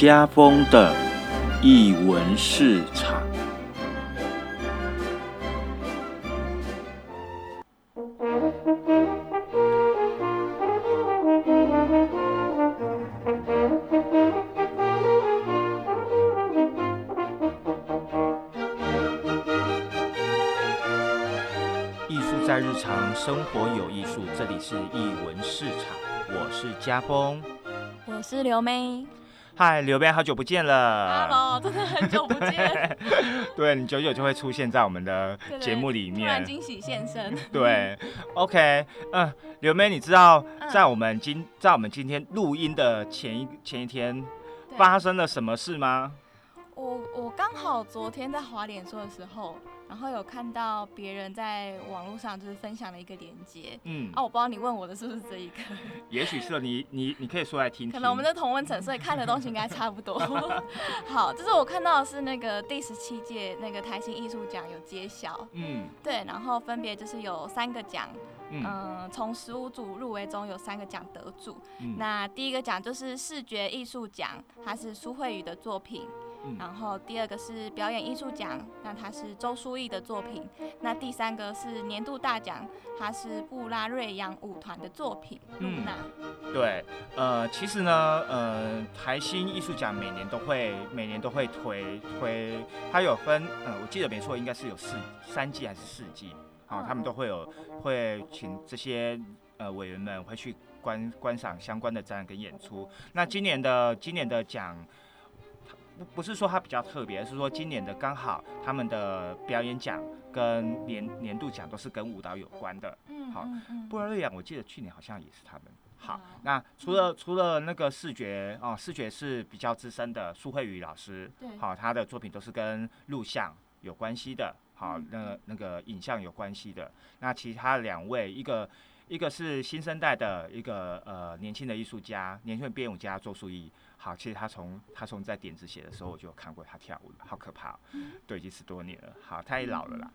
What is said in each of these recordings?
家风的译文市场。艺术在日常生活有艺术，这里是艺文市场，我是家风。我是刘妹嗨，刘边，好久不见了。，Hello，真的很久不见，对你久久就会出现在我们的节目里面突然面。惊喜现身。对，OK，嗯、刘妹，你知道嗯在我们今在我们今天录音的前一前一天发生了什么事吗？我我刚好昨天在滑脸书的时候，然后有看到别人在网络上就是分享了一个链接。嗯，啊，我不知道你问我的是不是这一个，也许是你 你你可以说来听听。可能我们的同温层，所以看的东西应该差不多。好，就是我看到的是那个第十七届那个台新艺术奖有揭晓，嗯对，然后分别就是有三个奖，嗯嗯，从十五组入围中有三个奖得主。嗯那第一个奖就是视觉艺术奖，它是苏慧宇的作品。嗯然后第二个是表演艺术奖，那它是周书毅的作品。那第三个是年度大奖，它是布拉瑞扬舞团的作品。嗯那对，呃，其实呢，呃，台新艺术奖每年都会每年都会推推，它有分，呃，我记得没错，应该是有四三季还是四季，好、嗯他们都会有会请这些呃委员们会去观观赏相关的展览跟演出。那今年的今年的奖。不不是说它比较特别，而是说今年的刚好他们的表演奖跟年年度奖都是跟舞蹈有关的。嗯好布拉瑞扬，我记得去年好像也是他们。好好，那除了除了那个视觉哦，视觉是比较资深的苏慧宇老师，对好，他的作品都是跟录像有关系的，好嗯，那个那个影像有关系的。那其他两位，一个一个是新生代的一个呃年轻的艺术家，年轻的编舞家周树义。好，其实他从他从在点子写的时候我就有看过他跳舞了，好可怕、哦，对，已经十多年了。好，他也老了啦，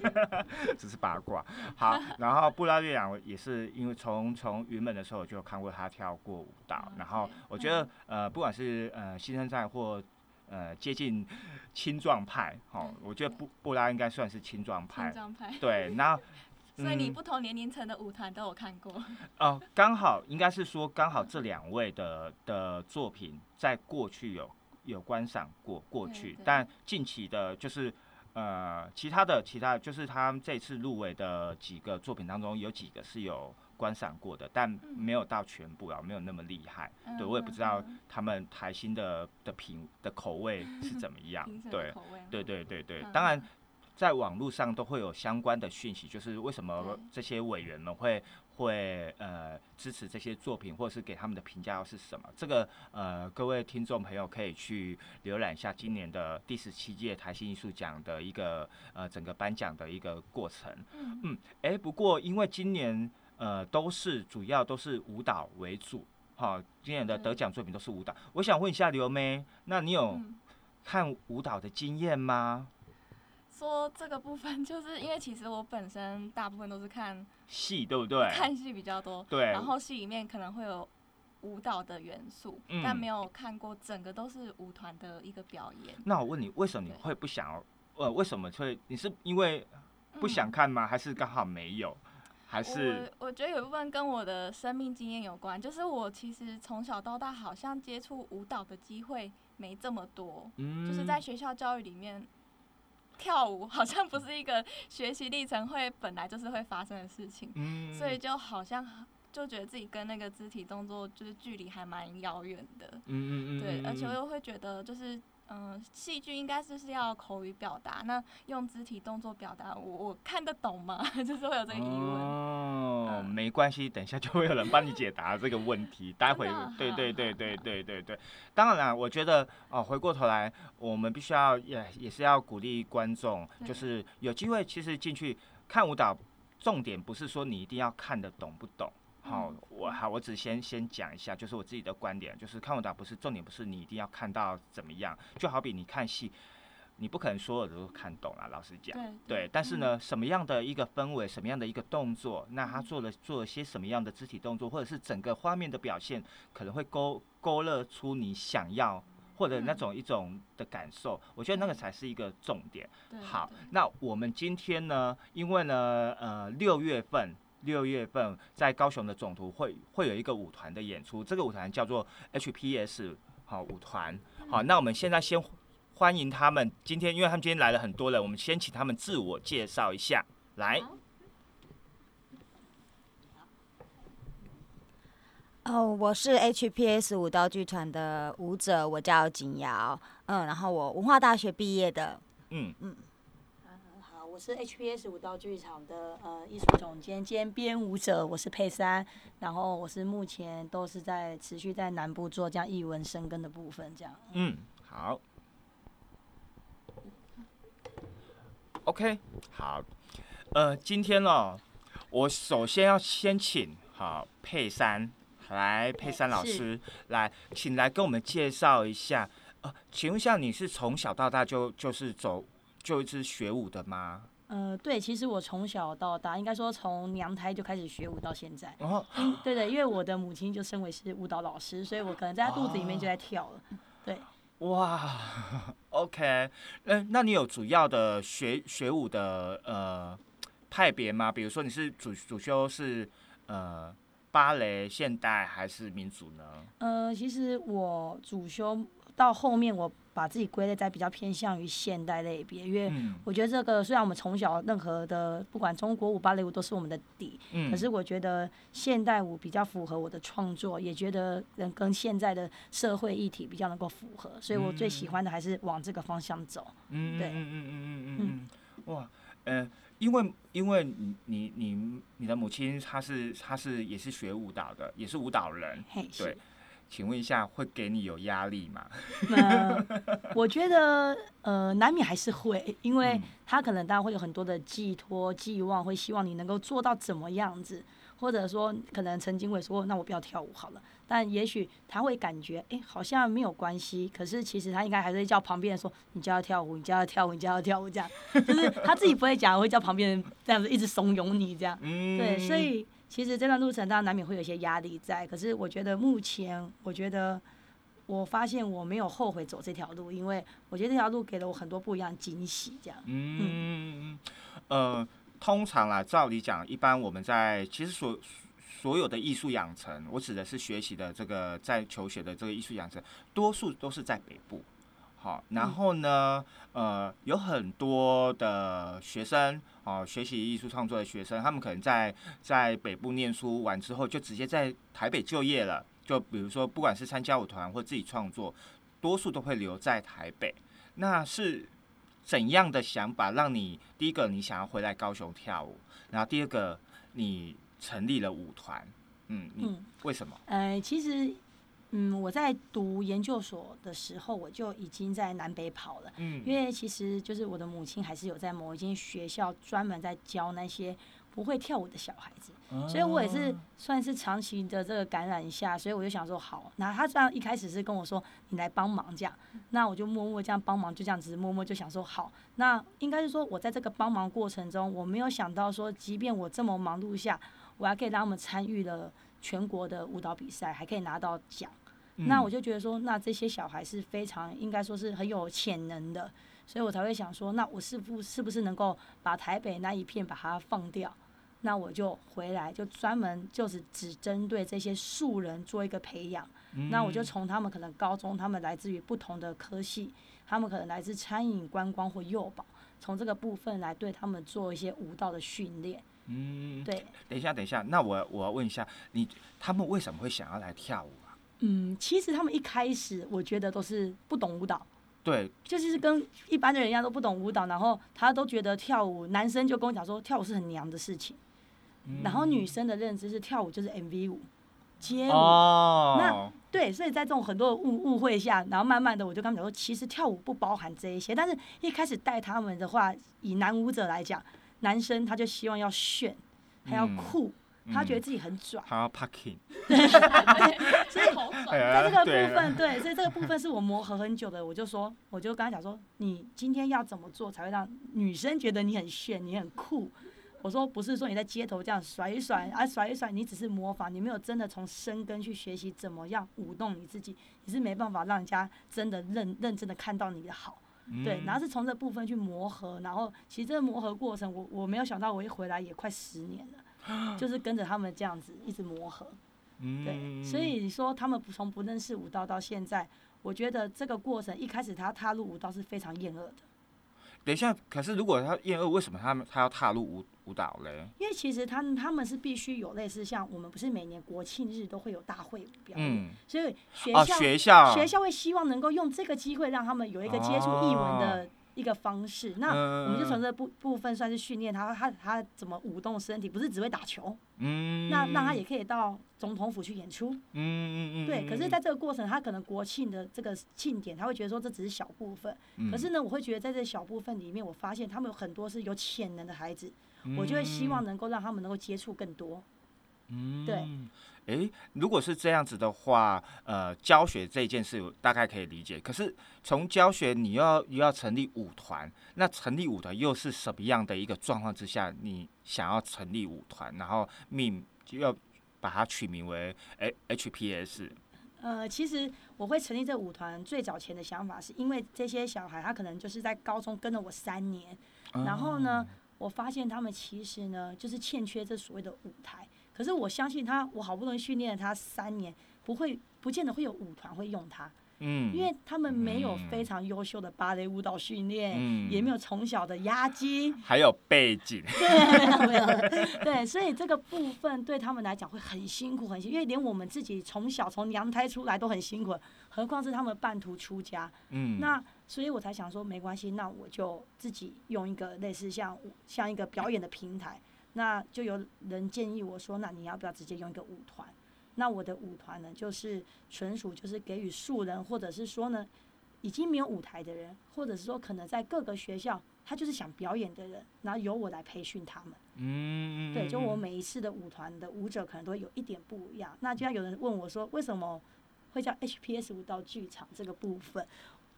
只是八卦。好，然后布拉瑞扬也是因为从从云门的时候我就有看过他跳过舞蹈啊，然后我觉得呃不管是呃新生代或呃接近青壮派，哦，我觉得布布拉应该算是青壮青派。张派。对，那所以你嗯。不同年龄层的舞团都有看过。哦，刚好应该是说刚好这两位的的作品在过去有有观赏过过去，但近期的就是。呃，其他的其他的就是他们这次入围的几个作品当中，有几个是有观赏过的，但没有到全部啊，没有那么厉害。对我也不知道嗯他们台新的的品的口味是怎么样。对，对对对对，嗯。当然在网络上都会有相关的讯息，就是为什么这些委员们会会呃支持这些作品，或者是给他们的评价又是什么？这个呃各位听众朋友可以去浏览一下今年的第十七届台新艺术奖的一个呃整个颁奖的一个过程。嗯嗯，哎，不过因为今年呃都是主要都是舞蹈为主，好、今年的得奖作品都是舞蹈。我想问一下刘妹，那你有嗯看舞蹈的经验吗？说这个部分，就是因为其实我本身大部分都是看戏对不对？看戏比较多，对然后戏里面可能会有舞蹈的元素，嗯但没有看过整个都是舞团的一个表演。那我问你，为什么你会不想要？呃，为什么会？你是因为不想嗯看吗？还是刚好没有？还是我我觉得有一部分跟我的生命经验有关，就是我其实从小到大好像接触舞蹈的机会没这么多，嗯就是在学校教育里面。跳舞 好像不是一个学习历程会本来就是会发生的事情，嗯。所以就好像就觉得自己跟那个肢体动作就是距离还蛮遥远的。嗯嗯嗯对，嗯而且我嗯。又会觉得，就是嗯，戏剧应该就是要口语表达，那用肢体动作表达，我我看得懂吗？就是会有这个疑问。哦，嗯没关系，等一下就会有人帮你解答这个问题。待会对对对对 对对对，当然啦，我觉得哦，回过头来，我们必须要也也是要鼓励观众，就是有机会其实进去看舞蹈，重点不是说你一定要看得懂不懂。好嗯，我好，我只先先讲一下，就是我自己的观点，就是看舞蹈不是重点，不是你一定要看到怎么样，就好比你看戏，你不可能所有的都看懂了，老实讲。对对，但是呢，什么样的一个氛围，什么样的一个动作，那他做了做了些什么样的肢体动作，或者是整个画面的表现，可能会勾勾勒出你想要或者那种一种的感受。我觉得那个才是一个重点。好，那我们今天呢，因为呢，呃，六月份。六月份在高雄的总图会会有一个舞团的演出，这个舞团叫做 HPS 好舞团。好，那我们现在先欢迎他们。今天因为他们今天来了很多人，我们先请他们自我介绍一下。来，哦，我是 HPS 舞蹈剧团的舞者，我叫景瑶，嗯，然后我文化大学毕业的，嗯，好，我是 HPS 舞蹈剧场的呃艺术总监兼编舞者，我是佩珊，然后我是目前都是在持续在南部做这样艺文生根的部分，这样。嗯，好，OK，好，呃，今天呢，我首先要先请好佩珊来，佩珊老师来，请来跟我们介绍一下。呃，请问一下，你是从小到大就就是走就一直学舞的吗？呃，对，其实我从小到大，应该说从娘胎就开始学舞到现在。然后因对对，因为我的母亲就身为是舞蹈老师，所以我可能在她肚子里面就在跳了。对，哇，OK，嗯、那你有主要的学学舞的呃派别吗？比如说你是主主修是呃芭蕾、现代还是民族呢？呃，其实我主修到后面，我把自己归类在比较偏向于现代类别，因为我觉得这个虽然我们从小任何的不管中国舞、芭蕾舞都是我们的底，可是我觉得现代舞比较符合我的创作，也觉得能跟现在的社会议题比较能够符合，所以我最喜欢的还是往这个方向走。嗯，对，嗯嗯嗯嗯嗯。嗯，哇，呃，因为因为你你你你的母亲她是她是也是学舞蹈的，也是舞蹈人，嘿，对。请问一下，会给你有压力吗？呃，我觉得呃，难免还是会，因为嗯他可能当然会有很多的寄托、寄望，会希望你能够做到怎么样子，或者说可能曾经会说，那我不要跳舞好了。但也许他会感觉，哎、好像没有关系，可是其实他应该还是会叫旁边人说，你就要跳舞，你就要跳舞，你就要跳舞，这样，就是他自己不会讲，会叫旁边人这样子一直怂恿你这样。嗯，对，所以其实这段路程当然难免会有一些压力在，可是我觉得目前，我觉得我发现我没有后悔走这条路，因为我觉得这条路给了我很多不一样的惊喜，这样。嗯，呃，通常啦，照理讲，一般我们在其实所所有的艺术养成，我指的是学习的这个在求学的这个艺术养成，多数都是在北部。好，然后呢，呃，有很多的学生哦，学习艺术创作的学生，他们可能在在北部念书完之后，就直接在台北就业了。就比如说，不管是参加舞团或自己创作，多数都会留在台北。那是怎样的想法让你第一个你想要回来高雄跳舞，然后第二个你成立了舞团？嗯，你嗯，为什么？呃，其实，嗯，我在读研究所的时候，我就已经在南北跑了。嗯因为其实就是我的母亲还是有在某一间学校专门在教那些不会跳舞的小孩子，所以我也是算是长期的这个感染下，所以我就想说好，那他这样一开始是跟我说你来帮忙这样，那我就默默这样帮忙，就这样子默默就想说好，那应该是说我在这个帮忙过程中，我没有想到说，即便我这么忙碌下，我还可以让他们参与了全国的舞蹈比赛，还可以拿到奖。那我就觉得说，那这些小孩是非常应该说是很有潜能的，所以我才会想说，那我是不是不是能够把台北那一片把它放掉？那我就回来，就专门就是只针对这些素人做一个培养。那我就从他们可能高中，他们来自于不同的科系，他们可能来自餐饮、观光或幼保，从这个部分来对他们做一些舞蹈的训练。嗯，对，等一下，等一下，那我我要问一下，你他们为什么会想要来跳舞啊？嗯，其实他们一开始我觉得都是不懂舞蹈。对，就是跟一般的人一样都不懂舞蹈，然后他都觉得跳舞，男生就跟我讲说跳舞是很娘的事情，然后女生的认知是跳舞就是 MV 舞、街舞，哦，对，所以在这种很多的误误会下，然后慢慢的我就跟他们讲说，其实跳舞不包含这一些，但是一开始带他们的话，以男舞者来讲，男生他就希望要炫，还要嗯。酷，他觉得自己很拽，他要 parking，所以头哎转，在这个部分，对，所以这个部分是我磨合很久的。我就说，我就跟他讲说，你今天要怎么做才会让女生觉得你很炫，你很酷？我说不是说你在街头这样甩一甩啊甩一甩，你只是模仿，你没有真的从深根去学习怎么样舞动你自己，你是没办法让人家真的认认真的看到你的好。对，然后是从这部分去磨合，然后其实这个磨合过程，我我没有想到我一回来也快十年了，就是跟着他们这样子一直磨合。嗯对，所以你说他们不从不认识舞蹈到现在，我觉得这个过程一开始他踏入舞蹈是非常厌恶的，等一下，可是如果他厌恶，为什么他们他要踏入舞舞蹈嘞？因为其实他们他们是必须有类似像我们不是每年国庆日都会有大会表演，嗯，所以学哦，校、学校学校会希望能够用这个机会让他们有一个接触艺文的一个方式。那我们就从这部部分算是训练他，他他怎么舞动身体，不是只会打球，嗯，那让他也可以到总统府去演出。嗯嗯嗯，对，可是嗯在这个过程，他可能国庆的这个庆典，他会觉得说这只是小部分。嗯可是呢，我会觉得在这小部分里面，我发现他们有很多是有潜能的孩子，我就会希望能够让他们能够接触更多。嗯，对。诶，如果是这样子的话，呃，教学这件事我大概可以理解。可是从教学，你要又要成立舞团，那成立舞团又是什么样的一个状况之下，你想要成立舞团，然后命就要把它取名为诶 HPS？呃，其实我会成立这个舞团，最早前的想法是因为这些小孩他可能就是在高中跟了我三年，然后呢，我发现他们其实呢就是欠缺这所谓的舞台。可是我相信他，我好不容易训练了他三年，不会不见得会有舞团会用他，嗯，因为他们没有嗯非常优秀的芭蕾舞蹈训练，嗯也没有从小的压肌，还有背景，对，没有对，所以这个部分对他们来讲会很辛苦，很辛苦，因为连我们自己从小从娘胎出来都很辛苦，何况是他们半途出家。嗯，那所以我才想说，没关系，那我就自己用一个类似像像一个表演的平台。那就有人建议我说，那你要不要直接用一个舞团？那我的舞团呢，就是纯属就是给予素人，或者是说呢，已经没有舞台的人，或者是说可能在各个学校他就是想表演的人，然后由我来培训他们。嗯，对，就我每一次的舞团的舞者可能都会有一点不一样。那就像有人问我说，为什么会叫 HPS 舞蹈剧场这个部分？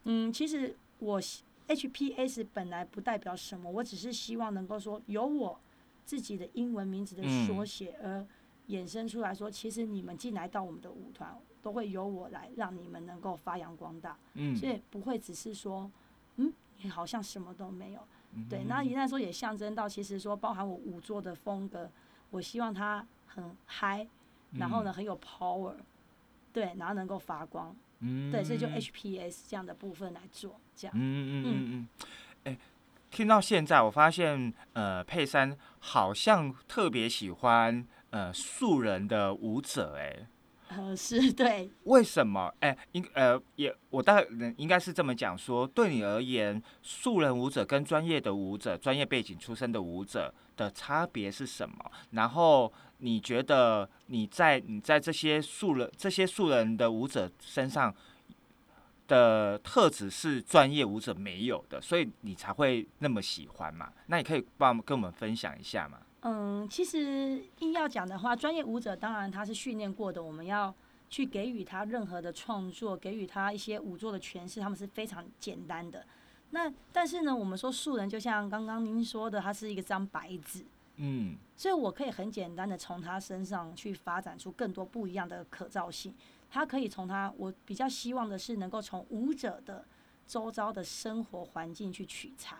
嗯，其实我 HPS 本来不代表什么，我只是希望能够说有我自己的英文名字的缩写，而衍生出来说，其实你们进来到我们的舞团，都会由我来让你们能够发扬光大，嗯，所以不会只是说，嗯，你好像什么都没有。嗯。对，那一旦说也象征到，其实说包含我舞作的风格，我希望它很嗨，然后呢很有 power，对，然后能够发光，嗯，对，所以就 HPS 这样的部分来做，这样。嗯嗯嗯嗯，哎、听到现在，我发现呃，佩珊好像特别喜欢呃素人的舞者、哎，呃，是对，为什么？哎、应呃也，我大概嗯应该是这么讲说，对你而言，素人舞者跟专业的舞者、专业背景出身的舞者的差别是什么？然后你觉得你在你在这些素人这些素人的舞者身上的特质是专业舞者没有的，所以你才会那么喜欢嘛？那你可以帮跟我们分享一下嘛？嗯，其实硬要讲的话，专业舞者当然他是训练过的，我们要去给予他任何的创作，给予他一些舞作的诠释，他们是非常简单的。那但是呢，我们说素人，就像刚刚您说的，他是一个张白纸，嗯所以我可以很简单的从他身上去发展出更多不一样的可造性。他可以从他，我比较希望的是能够从舞者的周遭的生活环境去取材。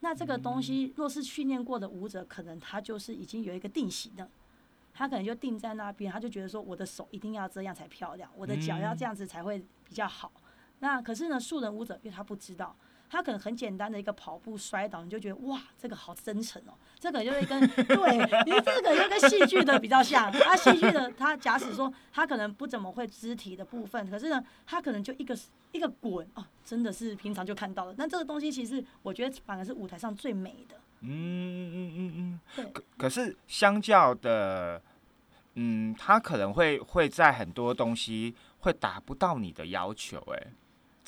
那这个东西若是训练过的舞者，可能他就是已经有一个定型的，他可能就定在那边，他就觉得说我的手一定要这样才漂亮，我的脚要这样子才会比较好。那可是呢，素人舞者因为他不知道，他可能很简单的一个跑步摔倒，你就觉得哇，这个好真诚哦。这个就会跟 对，你这个就跟戏剧的比较像。他戏剧的，他假使说他可能不怎么会肢体的部分，可是呢，他可能就一个一个滚哦，真的是平常就看到了。那这个东西其实我觉得反而是舞台上最美的。嗯嗯嗯嗯嗯。可可是相较的，嗯，他可能会会在很多东西会达不到你的要求，哎，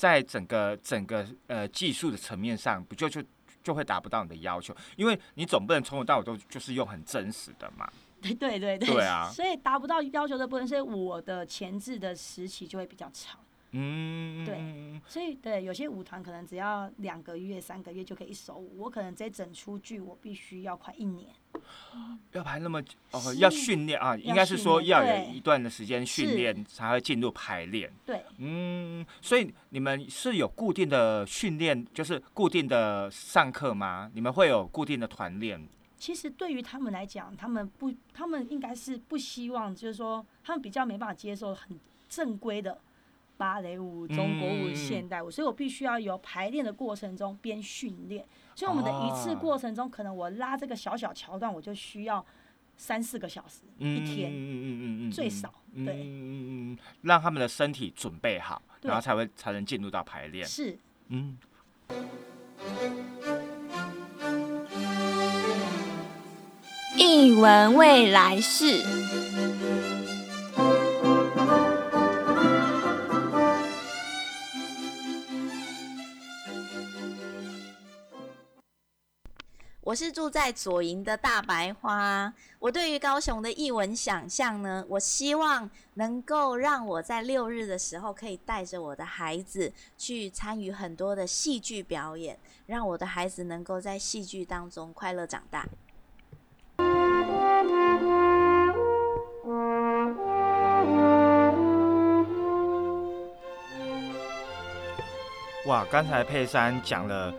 在整个整个呃技术的层面上，不就就就会达不到你的要求，因为你总不能从头到尾都就是用很真实的嘛。对对对对，对啊 所以达不到要求的部分，所以我的前置的时期就会比较长。嗯，对所以对有些舞团可能只要两个月、三个月就可以一首舞，我可能这整出剧我必须要快一年。要排那么久哦，要训练啊，应该是说要有一段的时间训练才会进入排练。对，嗯，所以你们是有固定的训练，就是固定的上课吗？你们会有固定的团练？其实对于他们来讲，他们不，他们应该是不希望，就是说他们比较没办法接受很正规的芭蕾舞、中国舞、嗯现代舞，所以我必须要有排练的过程中边训练。所以我们的一次哦过程中，可能我拉这个小小桥段，我就需要三四个小时、嗯一天。嗯嗯嗯嗯，最少嗯对嗯嗯嗯，让他们的身体准备好，然后才会才能进入到排练。是嗯，一文未来式。我是住在左营的大白花。我对于高雄的艺文想象呢，我希望能够让我在六日的时候可以带着我的孩子去参与很多的戏剧表演，让我的孩子能够在戏剧当中快乐长大。哇，刚才佩珊讲了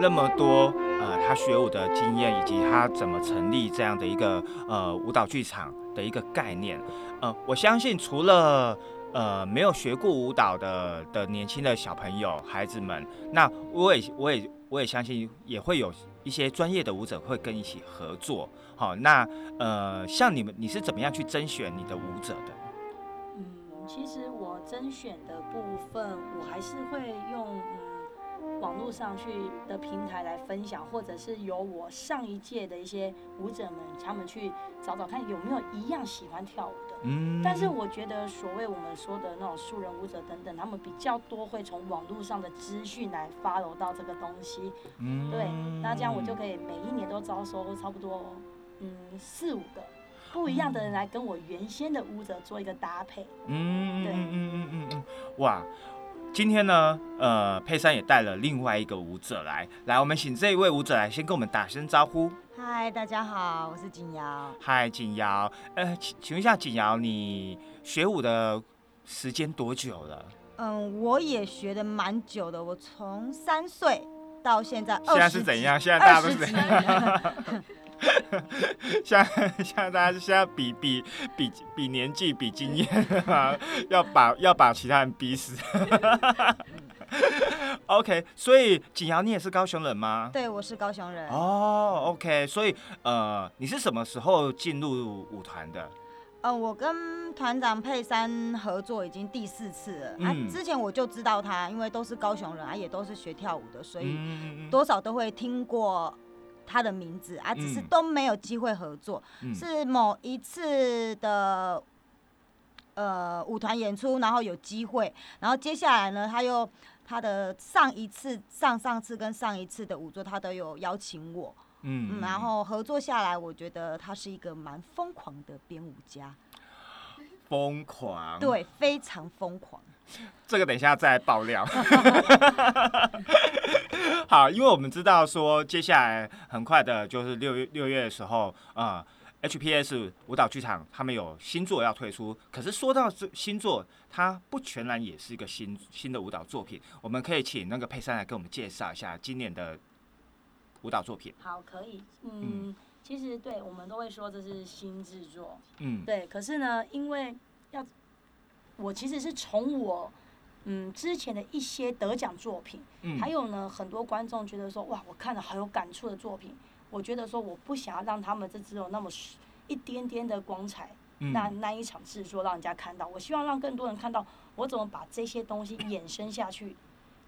那么多，呃，他学舞的经验，以及他怎么成立这样的一个呃舞蹈剧场的一个概念。呃，我相信除了呃没有学过舞蹈的的年轻的小朋友、孩子们，那我也我也我也相信也会有一些专业的舞者会跟一起合作。好，那呃，像你们，你是怎么样去甄选你的舞者的？嗯，其实我甄选的部分，我还是会用网络上去的平台来分享，或者是由我上一届的一些舞者们，他们去找找看有没有一样喜欢跳舞的。嗯但是我觉得，所谓我们说的那种素人舞者等等，他们比较多会从网络上的资讯来 follow 到这个东西。嗯对，那这样我就可以每一年都招收差不多嗯四五个不一样的人来跟我原先的舞者做一个搭配。嗯，对嗯嗯嗯嗯嗯，哇！今天呢，呃，佩珊也带了另外一个舞者来，来，我们请这一位舞者来先跟我们打声招呼。嗨，大家好，我是景瑶。嗨，景瑶，呃，请请问一下，景瑶，你学舞的时间多久了？嗯，我也学的蛮久的，我从三岁到现在现在二十几是怎样？现在大家都是怎几样？年了。现在 现在大家现在比比比比年纪比经验啊，要把要把其他人逼死。OK，所以景瑶，你也是高雄人吗？对，我是高雄人。哦，OK，所以呃，你是什么时候进入舞团的？呃，我跟团长佩珊合作已经第四次了。啊嗯，之前我就知道他，因为都是高雄人啊，也都是学跳舞的，所以嗯多少都会听过他的名字啊，只是嗯。都没有机会合作。嗯。是某一次的呃舞团演出，然后有机会，然后接下来呢，他又他的上一次、上上次跟上一次的舞作，他都有邀请我，嗯，然后合作下来，我觉得他是一个蛮疯狂的编舞家，疯狂，，对，非常疯狂。这个等一下再爆料。好，因为我们知道说接下来很快的就是六月六月的时候，呃，HPS 舞蹈剧场他们有新作要推出。可是说到这新作，它不全然也是一个新新的舞蹈作品。我们可以请那个佩珊来给我们介绍一下今年的舞蹈作品。好，可以，嗯，其实对我们都会说这是新制作，嗯，对，可是呢，因为要我其实是从我嗯之前的一些得奖作品，嗯还有呢，很多观众觉得说，哇，我看了好有感触的作品，我觉得说我不想要让他们这只有那么一点点的光彩，嗯那那一场制作让人家看到，我希望让更多人看到我怎么把这些东西衍生下去，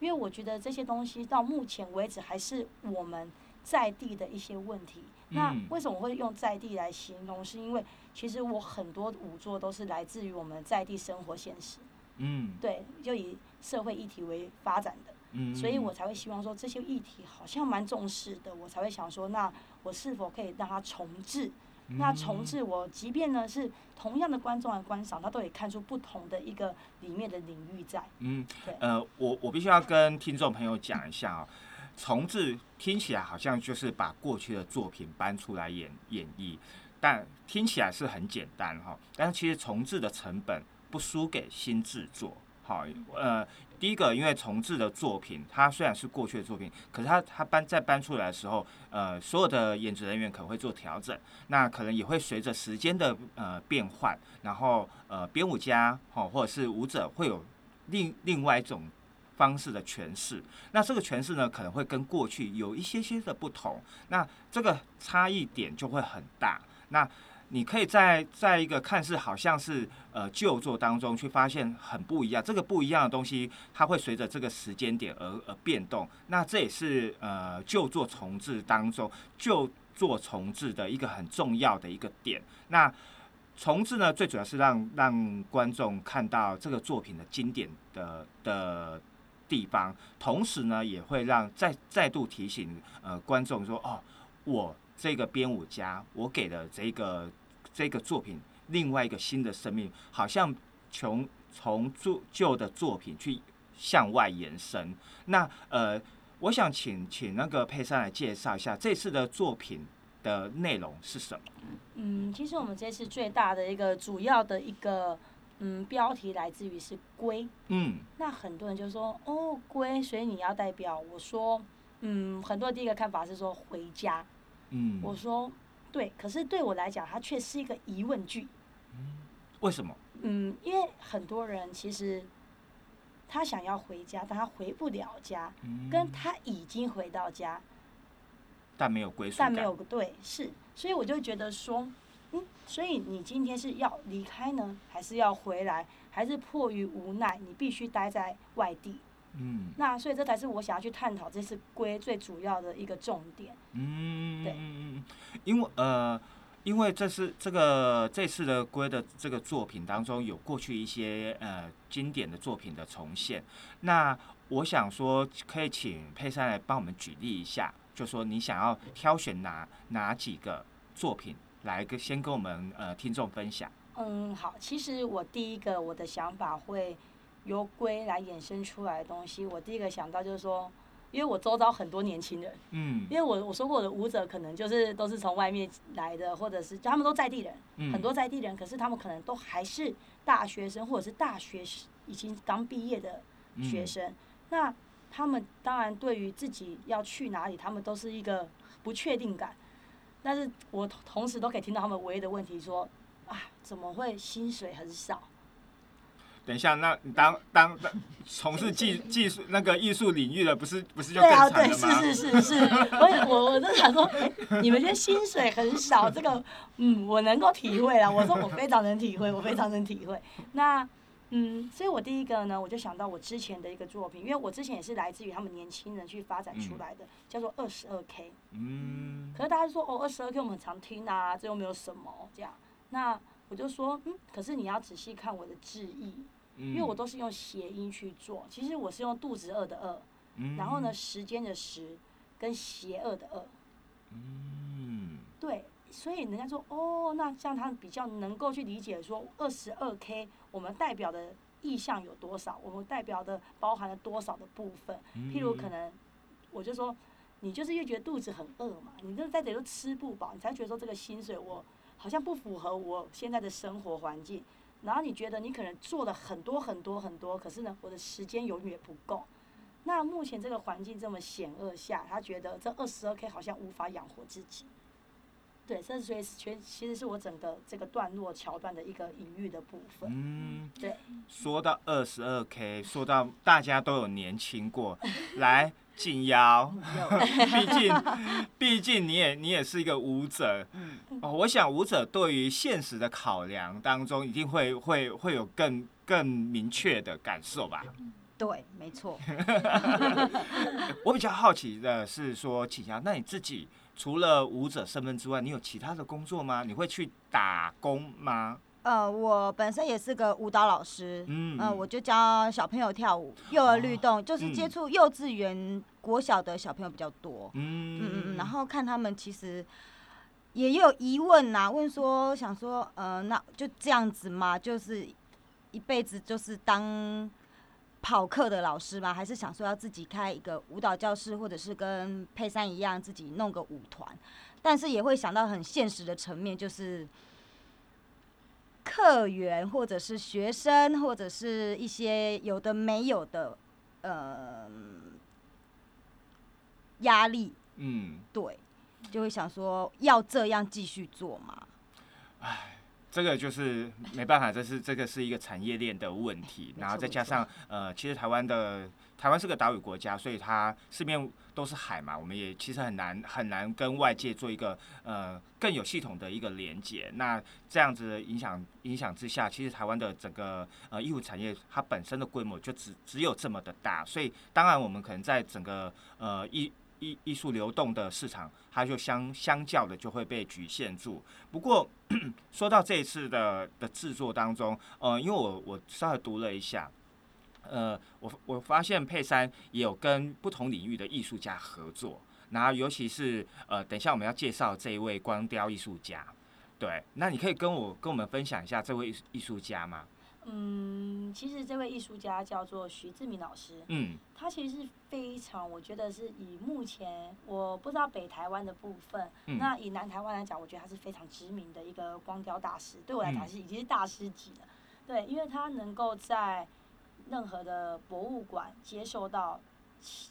因为我觉得这些东西到目前为止还是我们在地的一些问题。那嗯为什么会用在地来形容？是因为其实我很多舞作都是来自于我们在地生活现实，嗯对，就以社会议题为发展的。嗯所以我才会希望说这些议题好像蛮重视的，我才会想说，那我是否可以让它重置，那重置我，即便呢是同样的观众来观赏，他都可以看出不同的一个里面的领域在。嗯对，呃，我我必须要跟听众朋友讲一下哦，重置听起来好像就是把过去的作品搬出来演演绎，但听起来是很简单哈、但是其实重置的成本不输给新制作。好，呃，第一个，因为重置的作品，它虽然是过去的作品，可是它它搬再搬出来的时候，呃，所有的演职人员可能会做调整，那可能也会随着时间的呃变换，然后呃，编舞家哦或者是舞者会有另另外一种方式的诠释。那这个诠释呢，可能会跟过去有一些些的不同，那这个差异点就会很大。那你可以在在一个看似好像是呃旧作当中去发现很不一样，这个不一样的东西，它会随着这个时间点而而变动。那这也是呃旧作重置当中旧作重置的一个很重要的一个点。那重置呢，最主要是让让观众看到这个作品的经典的的地方，同时呢，也会让再再度提醒呃观众说，哦，我这个编舞家，我给了这个这个作品另外一个新的生命，好像从从旧旧的作品去向外延伸。那呃，我想请请那个佩珊来介绍一下这次的作品的内容是什么？嗯，其实我们这次最大的一个主要的一个嗯标题来自于是归。嗯那很多人就说哦归，所以你要代表我说嗯，很多人第一个看法是说回家。嗯，我说对，可是对我来讲，它却是一个疑问句。为什么？嗯，因为很多人其实他想要回家，但他回不了家，嗯跟他已经回到家，但没有归属感，但没有对是，所以我就觉得说，嗯，所以你今天是要离开呢，还是要回来，还是迫于无奈，你必须待在外地？嗯那所以这才是我想要去探讨这次归最主要的一个重点。嗯，对因为呃，因为这是这个这次的龟的这个作品当中有过去一些呃经典的作品的重现，那我想说可以请佩珊来帮我们举例一下，就说你想要挑选哪哪几个作品来跟先跟我们呃听众分享。嗯，好，其实我第一个我的想法会由龟来衍生出来的东西，我第一个想到就是说，因为我周遭很多年轻人，嗯因为我我说过我的舞者可能就是都是从外面来的，或者是他们都在地人，嗯，很多在地人，可是他们可能都还是大学生或者是大学已经刚毕业的学生，那他们当然对于自己要去哪里，他们都是一个不确定感。但是我同同时都可以听到他们唯一的问题说啊，怎么会薪水很少？等一下，那你当当当从事技 技术那个艺术领域的，不是不是就对啊，对？是是是是，我也我我就想说，哎你们觉得薪水很少，这个嗯，我能够体会啊。我说我非常能体会，我非常能体会。那嗯，所以我第一个呢，我就想到我之前的一个作品，因为我之前也是来自于他们年轻人去发展出来的，叫做二十二 K。嗯可是大家说哦，二十二 K 我们很常听啊，这又没有什么这样。那我就说，嗯，可是你要仔细看我的字义，嗯，因为我都是用谐音去做。其实我是用肚子饿的饿，嗯，然后呢，时间的时跟邪恶的恶，嗯对，所以人家说哦，那这样他比较能够去理解说二十二 K 我们代表的意向有多少，我们代表的包含了多少的部分。譬如可能我就说，你就是越觉得肚子很饿嘛，你就在得都吃不饱，你才觉得说这个薪水我好像不符合我现在的生活环境。然后你觉得你可能做了很多很多很多，可是呢，我的时间永远不够。那目前这个环境这么险恶下，他觉得这二十二 K 好像无法养活自己。对，这所以全其实是我整个这个段落桥段的一个隐喻的部分。嗯，对，说到二十二 K，说到大家都有年轻过，来静腰，毕竟毕竟你也你也是一个舞者，嗯哦，我想舞者对于现实的考量当中，一定会会会有更更明确的感受吧。对，没错。我比较好奇的是说，启强，那你自己除了舞者身份之外，你有其他的工作吗？你会去打工吗？呃，我本身也是个舞蹈老师，嗯嗯、我就教小朋友跳舞，幼儿律动，就是接嗯触幼稚园、国小的小朋友比较多。嗯嗯嗯嗯，然后看他们其实也有疑问呐、问说想说，呃，那就这样子吗？就是一辈子就是当跑课的老师吗？还是想说要自己开一个舞蹈教室，或者是跟佩珊一样自己弄个舞团？但是也会想到很现实的层面，就是客源或者是学生，或者是一些有的没有的，呃，压力，嗯，对，就会想说要这样继续做嘛？这个就是没办法，这是这个是一个产业链的问题，然后再加上呃，其实台湾的台湾是个岛屿国家，所以它四面都是海嘛，我们也其实很难很难跟外界做一个呃更有系统的一个连接。那这样子的影响影响之下，其实台湾的整个呃艺术产业它本身的规模就只只有这么的大，所以当然我们可能在整个呃艺艺艺术流动的市场，它就相相较的就会被局限住。不过说到这一次的的制作当中，呃，因为我我稍微读了一下，呃，我我发现佩珊也有跟不同领域的艺术家合作，然后尤其是呃，等一下我们要介绍这一位光雕艺术家，对，那你可以跟我跟我们分享一下这位艺术艺术家吗？嗯，其实这位艺术家叫做徐志明老师，嗯。他其实是非常，我觉得是以目前我不知道北台湾的部分，嗯。那以南台湾来讲，我觉得他是非常知名的一个光雕大师，对我来讲嗯。是已经是大师级了。对，因为他能够在任何的博物馆接受到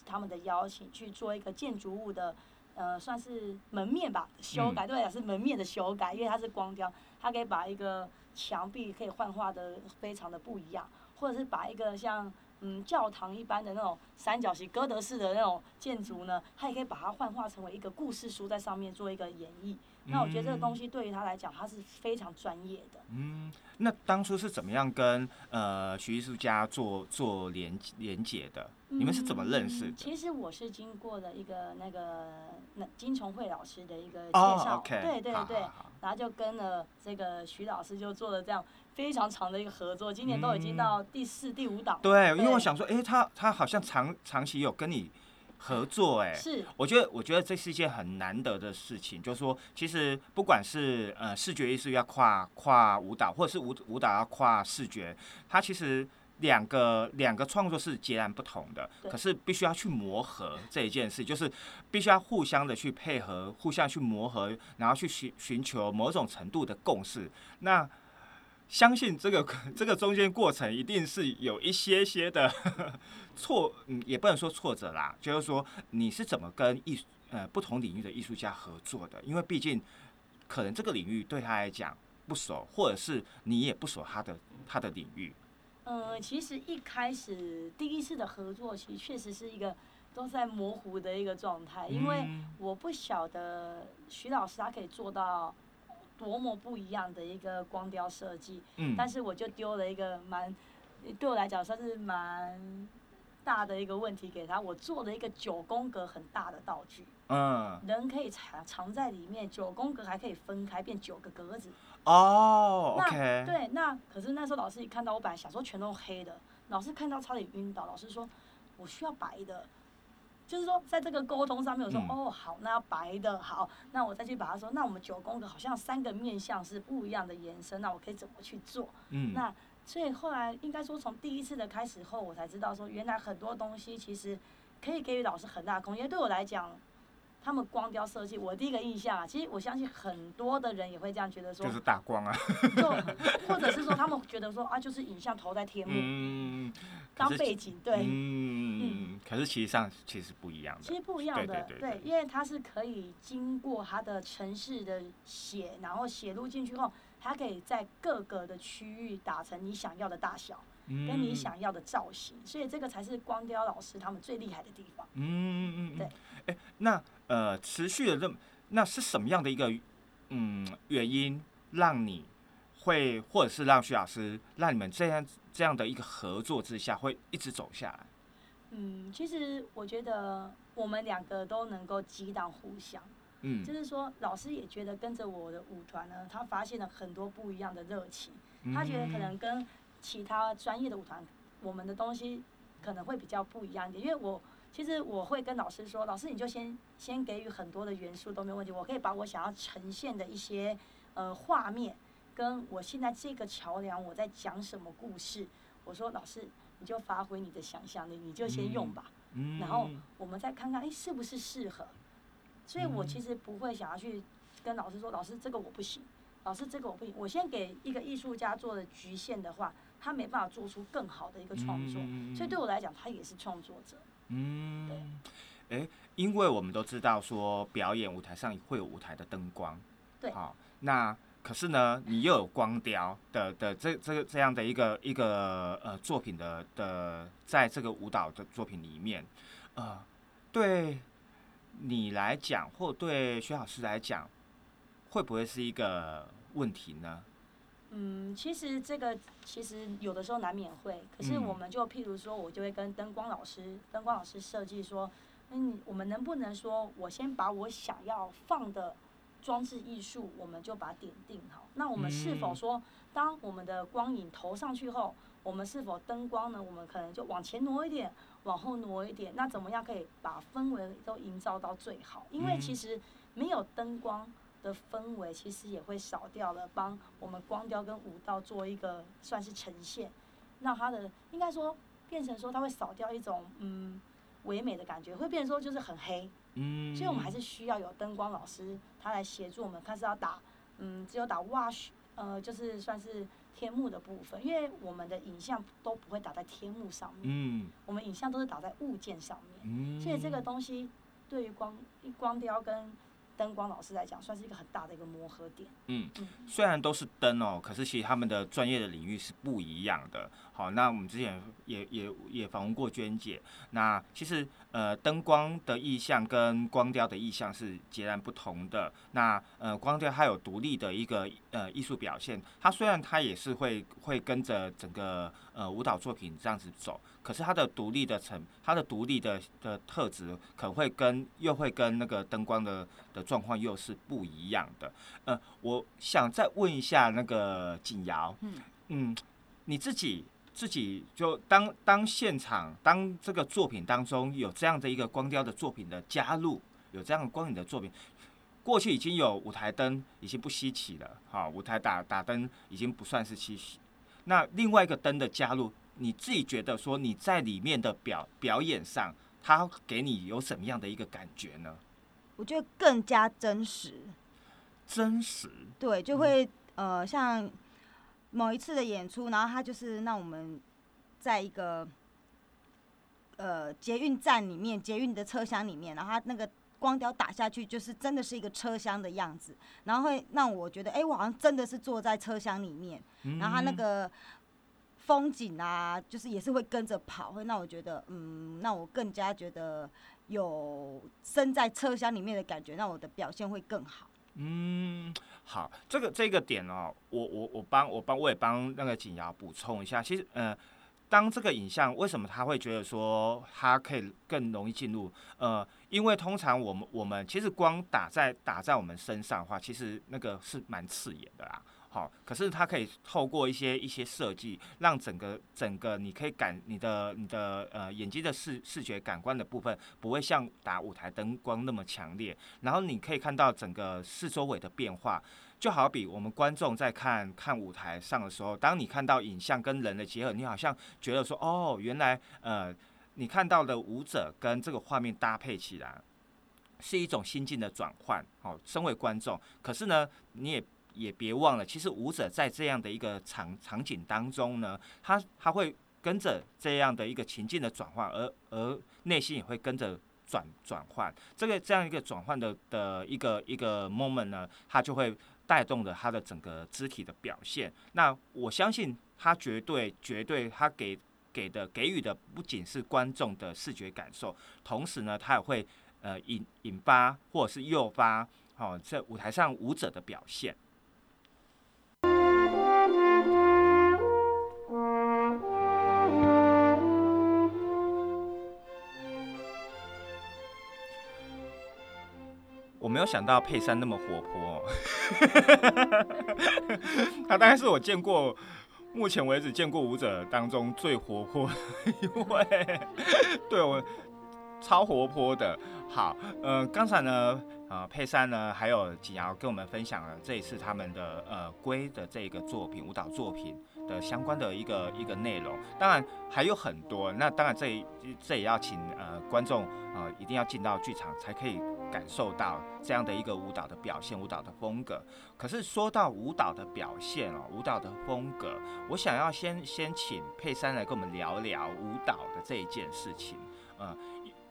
他们的邀请，去做一个建筑物的呃算是门面吧修改，对我来讲是门面的修改，因为他是光雕，他可以把一个墙壁可以幻化的非常的不一样，或者是把一个像嗯教堂一般的那种三角形哥德式的那种建筑呢，它也可以把它幻化成为一个故事书在上面做一个演绎。那我觉得这个东西对于他来讲，他是非常专业的。嗯，那当初是怎么样跟呃徐艺术家做做连连结的？你们是怎么认识的？嗯其实我是经过了一个那个那金崇慧老师的一个介哦绍对对对好好，好然后就跟了这个徐老师就做了这样非常长的一个合作，今年都已经嗯到第四、第五档。对，因为我想说，哎，他他好像长长期有跟你合 作，哎，是我觉得，我觉得这是一件很难得的事情，就是说，其实不管是呃视觉艺术要跨跨舞蹈，或者是舞舞蹈要跨视觉，它其实两个两个创作是截然不同的，可是必须要去磨合这一件事，就是必须要互相的去配合，互相去磨合，然后去寻寻求某种程度的共识。那相信这个这个中间过程一定是有一些些的 挫，嗯，也不能说挫折啦，就是说你是怎么跟艺呃不同领域的艺术家合作的？因为毕竟可能这个领域对他来讲不熟，或者是你也不熟他的他的领域。嗯，其实一开始第一次的合作，其实确实是一个都在模糊的一个状态，因为嗯。我不晓得徐老师他可以做到多么不一样的一个光雕设计，嗯。但是我就丢了一个蛮对我来讲算是蛮大的一个问题给他，我做了一个九宫格很大的道具，嗯。人可以藏藏在里面，九宫格还可以分开变九个格子。哦那对，那可是那时候老师一看到，我本来想说全都黑的，老师看到差点晕倒。老师说，我需要白的，就是说在这个沟通上面，我说、嗯哦好，那要白的好，那我再去把它说，那我们九宫格好像三个面相是不一样的延伸，那我可以怎么去做？嗯那所以后来应该说从第一次的开始后，我才知道说，原来很多东西其实可以给予老师很大的空间。对我来讲，他们光雕设计，我第一个印象啊，其实我相信很多的人也会这样觉得说就，是大光啊，就或者是说他们觉得说啊，就是影像投在天幕、当背景，对，嗯，可是其实上其实不一样的，其实不一样的，对。因为它是可以经过它的城市的写，然后写入进去后，它可以在各个的区域打成你想要的大小，跟你嗯想要的造型，所以这个才是光雕老师他们最厉害的地方。嗯嗯嗯，对哎、那呃，持续的认，那是什么样的一个嗯原因让你会，或者是让徐老师让你们这样这样的一个合作之下会一直走下来？嗯，其实我觉得我们两个都能够激荡互相。嗯就是说，老师也觉得跟着我的舞团呢，他发现了很多不一样的热情。他觉得可能跟其他专业的舞团，我们的东西可能会比较不一样一点，因为我其实我会跟老师说，老师你就先先给予很多的元素都没有问题，我可以把我想要呈现的一些呃画面，跟我现在这个桥梁我在讲什么故事，我说老师你就发挥你的想象力，你就先用吧，嗯。然后我们再看看哎是不是适合。所以我其实不会想要去跟老师说，老师这个我不行，老师这个我不行，我先给一个艺术家做的局限的话，他没办法做出更好的一个创作，嗯所以对我来讲，他也是创作者。嗯，对哎，因为我们都知道说表演舞台上会有舞台的灯光，对好，那可是呢，你又有光雕的的这这个这样的一个一个呃作品的的，在这个舞蹈的作品里面，呃，对你来讲，或对薛老师来讲，会不会是一个问题呢？嗯，其实这个其实有的时候难免会，可是嗯我们就譬如说，我就会跟灯光老师、灯光老师设计说，嗯，我们能不能说我先把我想要放的装置艺术，我们就把它点定好。那我们是否嗯说，当我们的光影投上去后，我们是否灯光呢？我们可能就往前挪一点，往后挪一点。那怎么样可以把氛围都营造到最好？因为嗯其实没有灯光的氛围，其实也会少掉了帮我们光雕跟舞蹈做一个算是呈现，那它的应该说变成说它会少掉一种嗯唯美的感觉，会变成说就是很黑。嗯，所以我们还是需要有灯光老师他来协助我们，看是要打嗯只有打 wash 呃就是算是天幕的部分，因为我们的影像都不会打在天幕上面，嗯我们影像都是打在物件上面。嗯，所以这个东西对于光光雕跟灯光老师来讲，算是一个很大的一个磨合点。嗯嗯，虽然都是灯哦，可是其实他们的专业的领域是不一样的。好，那我们之前也也也访问过娟姐，那其实呃灯光的意象跟光雕的意象是截然不同的。那呃光雕它有独立的一个呃艺术表现，它虽然它也是会会跟着整个呃舞蹈作品这样子走，可是它的独立的成，它的独立的的特质可能会跟又会跟那个灯光的的状况又是不一样的。呃，我想再问一下那个景瑶，嗯嗯，你自己自己就当当现场当这个作品当中有这样的一个光雕的作品的加入，有这样光影的作品，过去已经有舞台灯已经不稀奇了，哈，舞台打打灯已经不算是稀奇。那另外一个灯的加入，你自己觉得说你在里面的表表演上，它给你有什么样的一个感觉呢？我觉得更加真实。真实，对，就会、呃，像某一次的演出，然后他就是让我们在一个呃捷运站里面，捷运的车厢里面，然后他那个光雕打下去，就是真的是一个车厢的样子，然后会让我觉得，哎、我好像真的是坐在车厢里面，然后他那嗯个。风景啊，就是也是会跟着跑，会让我觉得，嗯，让我更加觉得有身在车厢里面的感觉，让我的表现会更好。嗯，好，这个这个点哦，我我我帮我帮我也帮那个景瑶补充一下，其实呃，当这个影像为什么他会觉得说他可以更容易进入？呃，因为通常我们我们其实光打在打在我们身上的话，其实那个是蛮刺眼的啦。好，可是它可以透过一些一些设计，让整个整个你可以感你的你的呃眼睛的视视觉感官的部分不会像打舞台灯光那么强烈，然后你可以看到整个四周围的变化，就好比我们观众在看看舞台上的时候，当你看到影像跟人的结合，你好像觉得说，哦，原来呃，你看到的舞者跟这个画面搭配起来，是一种心境的转换。好、身为观众，可是呢，你也也别忘了，其实舞者在这样的一个场场景当中呢，他他会跟着这样的一个情境的转换，而而内心也会跟着转转换。这个这样一个转换的的一个一个 moment 呢，它就会带动了他的整个肢体的表现。那我相信他绝对绝对他给给的给予的不仅是观众的视觉感受，同时呢，他也会呃引引发或者是诱发哦，在舞台上舞者的表现。我没有想到佩珊那么活泼、他大概是我见过目前为止见过舞者当中最活泼的一位。对我超活泼的。好，呃，刚才呢，呃，佩珊呢，还有景瑶跟我们分享了这一次他们的呃龟的这个作品舞蹈作品的相关的一个一个内容。当然还有很多，那当然这这也要请呃观众呃一定要进到剧场才可以感受到这样的一个舞蹈的表现，舞蹈的风格。可是说到舞蹈的表现哦，舞蹈的风格，我想要先先请佩珊来跟我们聊聊舞蹈的这一件事情。呃，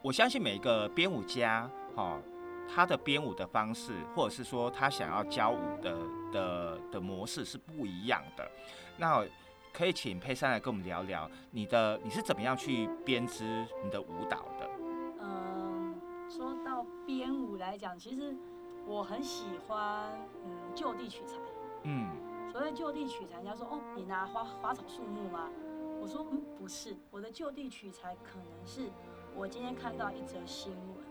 我相信每一个编舞家，哈、他的编舞的方式，或者是说他想要教舞的的的模式是不一样的。那可以请佩珊来跟我们聊聊你的你是怎么样去编织你的舞蹈的？嗯，说到编舞来讲，其实我很喜欢嗯就地取材。嗯所谓就地取材，人家说哦，你拿花花草树木吗？我说嗯，不是，我的就地取材可能是我今天看到一则新闻，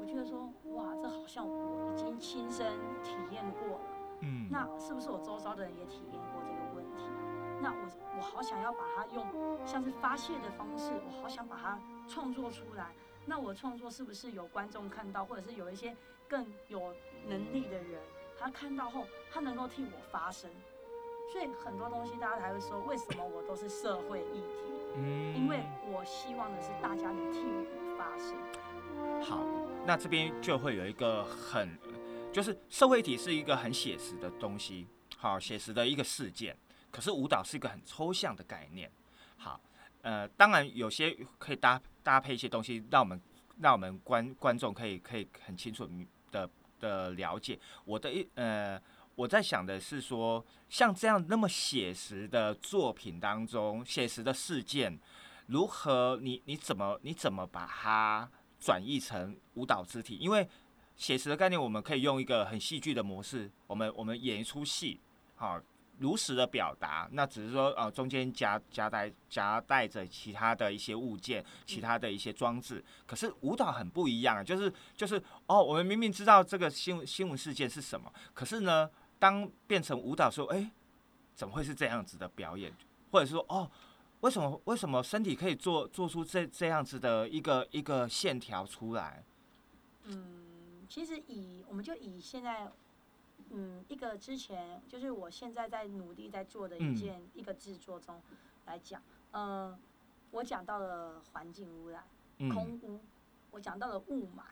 我觉得说哇，这好像我已经亲身体验过了。嗯那是不是我周遭的人也体验过这个问题？那我我好想要把它用像是发泄的方式，我好想把它创作出来。那我创作是不是有观众看到，或者是有一些更有能力的人，他看到后，他能够替我发声？所以很多东西大家才会说，为什么我都是社会议题？嗯因为我希望的是大家能替我发声。好，那这边就会有一个很，就是社会体是一个很写实的东西，好，写实的一个事件。可是舞蹈是一个很抽象的概念。好，呃，当然有些可以搭搭配一些东西，让我们让我们观观众可以可以很清楚的的了解。我的一呃，我在想的是说，像这样那么写实的作品当中，写实的事件，如何你你怎么你怎么把它转译成舞蹈肢体？因为写实的概念，我们可以用一个很戏剧的模式，我们我们演一出戏，好、如实的表达。那只是说呃中间夹夹带夹带着其他的一些物件，其他的一些装置。可是舞蹈很不一样啊，就是就是哦，我们明明知道这个新闻新闻事件是什么，可是呢，当变成舞蹈时候，哎、怎么会是这样子的表演？或者是说哦。为什么为什么身体可以做做出这这样子的一个一个线条出来？嗯，其实以我们就以现在，嗯，一个之前就是我现在在努力在做的嗯一件、一个制作中来讲，嗯、我讲到了环境污染、空嗯污，我讲到了雾霾。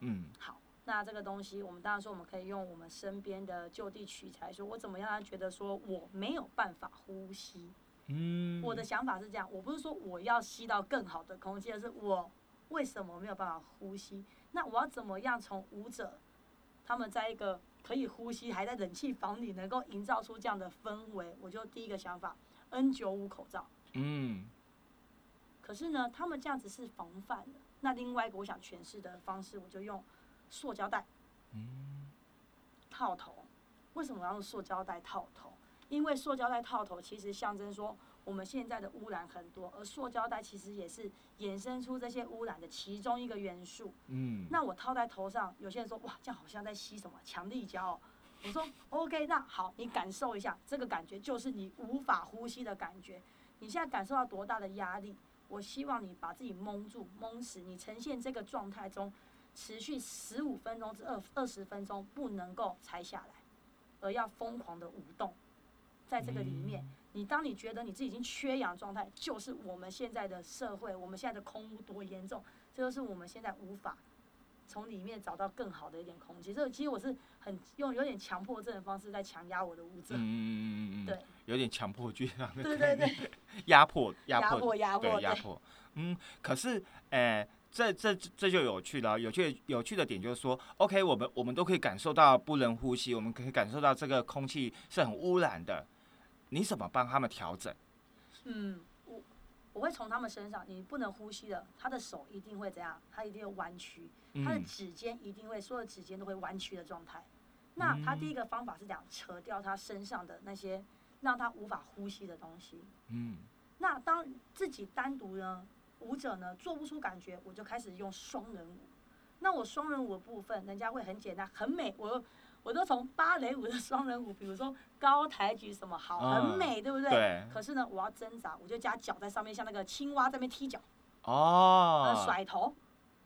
嗯好，那这个东西我们当然说我们可以用我们身边的就地取材，说我怎么样让他觉得说我没有办法呼吸。嗯，我的想法是这样，我不是说我要吸到更好的空气，而是我为什么没有办法呼吸？那我要怎么样从舞者他们在一个可以呼吸，还在冷气房里，能够营造出这样的氛围？我就第一个想法，N 九五口罩。嗯可是呢，他们这样子是防范的。那另外一个我想诠释的方式，我就用塑胶袋嗯套头。为什么要用塑胶袋套头？因为塑胶袋套头其实象征说我们现在的污染很多，而塑胶袋其实也是衍生出这些污染的其中一个元素。嗯，那我套在头上，有些人说哇，这样好像在吸什么强力胶哦、我说 OK，那好，你感受一下这个感觉，就是你无法呼吸的感觉。你现在感受到多大的压力？我希望你把自己蒙住、蒙死，你呈现这个状态中，持续十五分钟至二二十分钟，不能够拆下来，而要疯狂的舞动。在这个里面，你当你觉得你自己已经缺氧状态，就是我们现在的社会，我们现在的空污多严重，这就是我们现在无法从里面找到更好的一点空气。这个其实我是很用有点强迫症的方式在强压我的物质。嗯嗯嗯嗯嗯，对，有点强迫症啊对，对 对，压迫压压迫迫压迫对对压迫，嗯，可是，诶、这这这就有趣了。有趣有趣的点就是说，OK，我们我们都可以感受到不能呼吸，我们可以感受到这个空气是很污染的。你怎么帮他们调整？嗯，我我会从他们身上，你不能呼吸的，他的手一定会怎样？他一定会弯曲，他的嗯指尖一定会，所有指尖都会弯曲的状态。那他第一个方法是这样，扯掉他身上的那些让他无法呼吸的东西。嗯那当自己单独呢，舞者呢做不出感觉，我就开始用双人舞。那我双人舞的部分，人家会很简单、很美。我又我都从芭蕾舞的双人舞，比如说高抬举什么好，嗯很美，对不对？对可是呢，我要挣扎，我就加脚在上面，像那个青蛙在那边踢脚，哦呃，，甩头，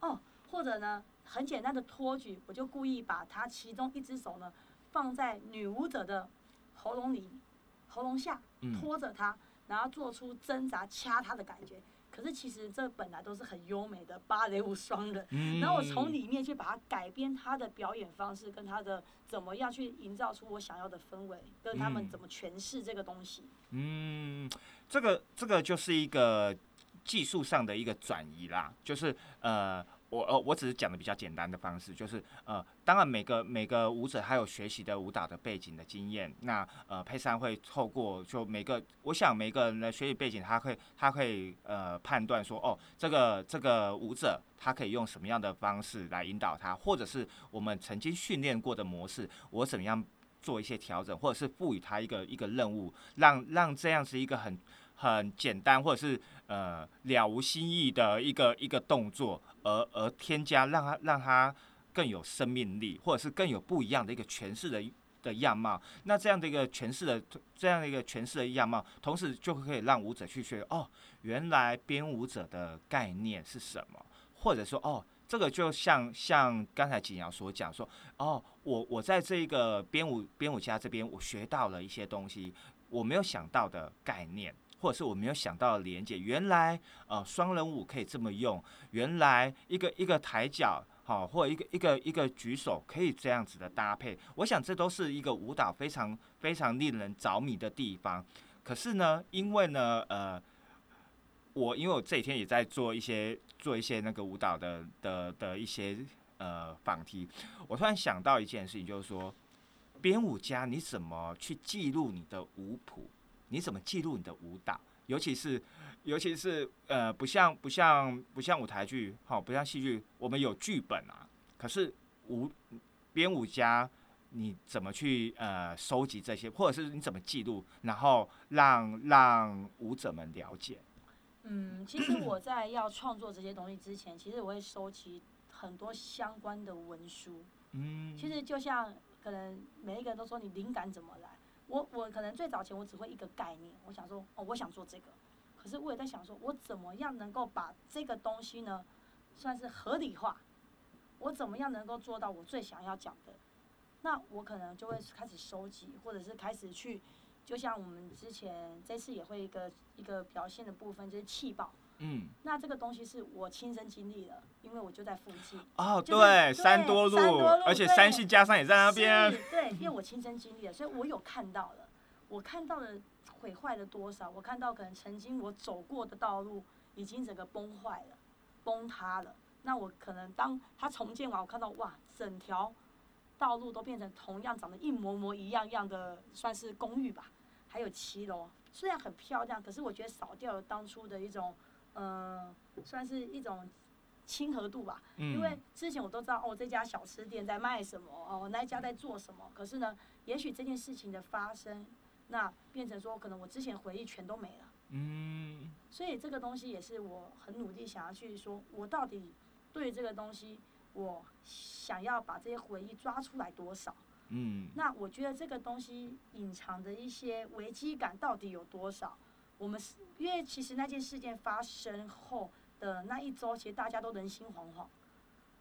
哦，或者呢，很简单的托举，我就故意把他其中一只手呢放在女舞者的喉咙里、喉咙下，嗯拖着她，然后做出挣扎掐她的感觉。可是其实这本来都是很优美的芭蕾舞双人，嗯然后我从里面去把它改编他的表演方式，跟他的怎么样去营造出我想要的氛围，跟他们嗯怎么诠释这个东西。嗯，这个这个就是一个技术上的一个转移啦，就是呃。我呃，我只是讲的比较简单的方式，就是呃，当然每个每个舞者他有学习的舞蹈的背景的经验，那呃佩珊会透过就每个，我想每个人的学习背景，他会他会呃判断说，哦，这个这个舞者他可以用什么样的方式来引导他，或者是我们曾经训练过的模式，我怎么样做一些调整，或者是赋予他一个一个任务，让让这样子一个很很简单或者是呃了无新意的一个一个动作，而而添加让他让他更有生命力，或者是更有不一样的一个诠释的的样貌。那这样的一个诠释的这样的一个诠释的样貌，同时就可以让舞者去学哦，原来编舞者的概念是什么，或者说哦。这个就像像刚才景瑶所讲说，哦，我我在这一个编舞编舞家这边，我学到了一些东西，我没有想到的概念，或者是我没有想到的连接。原来呃双人舞可以这么用，原来一个一个抬脚，好、或一个一个一个举手可以这样子的搭配。我想这都是一个舞蹈非常非常令人着迷的地方。可是呢，因为呢，呃，我因为我这几天也在做一些做一些那个舞蹈的的的一些呃访题，我突然想到一件事情，就是说，编舞家你怎么去记录你的舞谱？你怎么记录你的舞蹈？尤其是尤其是呃，不像不像不像舞台剧，好、不像戏剧，我们有剧本啊。可是舞编舞家你怎么去呃收集这些，或者是你怎么记录，然后让让舞者们了解？嗯，其实我在要创作这些东西之前，其实我会收集很多相关的文书。嗯，其实就像可能每一个人都说你灵感怎么来，我我可能最早前我只会一个概念，我想说哦我想做这个，可是我也在想说我怎么样能够把这个东西呢算是合理化，我怎么样能够做到我最想要讲的，那我可能就会开始收集，或者是开始去，就像我们之前这次也会一个一个表现的部分就是气爆。嗯，那这个东西是我亲身经历的，因为我就在附近。哦，就是对，对三多路，而且对三系加上也在那边。对，因为我亲身经历了，所以我有看到了，我看到了毁坏了多少，我看到可能曾经我走过的道路已经整个崩坏了、崩塌了。那我可能当它重建完，我看到哇，整条道路都变成同样长得一模模一样样的，算是公寓吧，还有骑楼，虽然很漂亮，可是我觉得少掉了当初的一种，呃，算是一种亲和度吧。嗯，因为之前我都知道哦，这家小吃店在卖什么，哦，那一家在做什么。可是呢，也许这件事情的发生，那变成说，可能我之前回忆全都没了。嗯所以这个东西也是我很努力想要去说，我到底对这个东西，我想要把这些回忆抓出来多少？嗯那我觉得这个东西隐藏的一些危机感到底有多少？我们是因为其实那件事件发生后的那一周，其实大家都人心惶惶。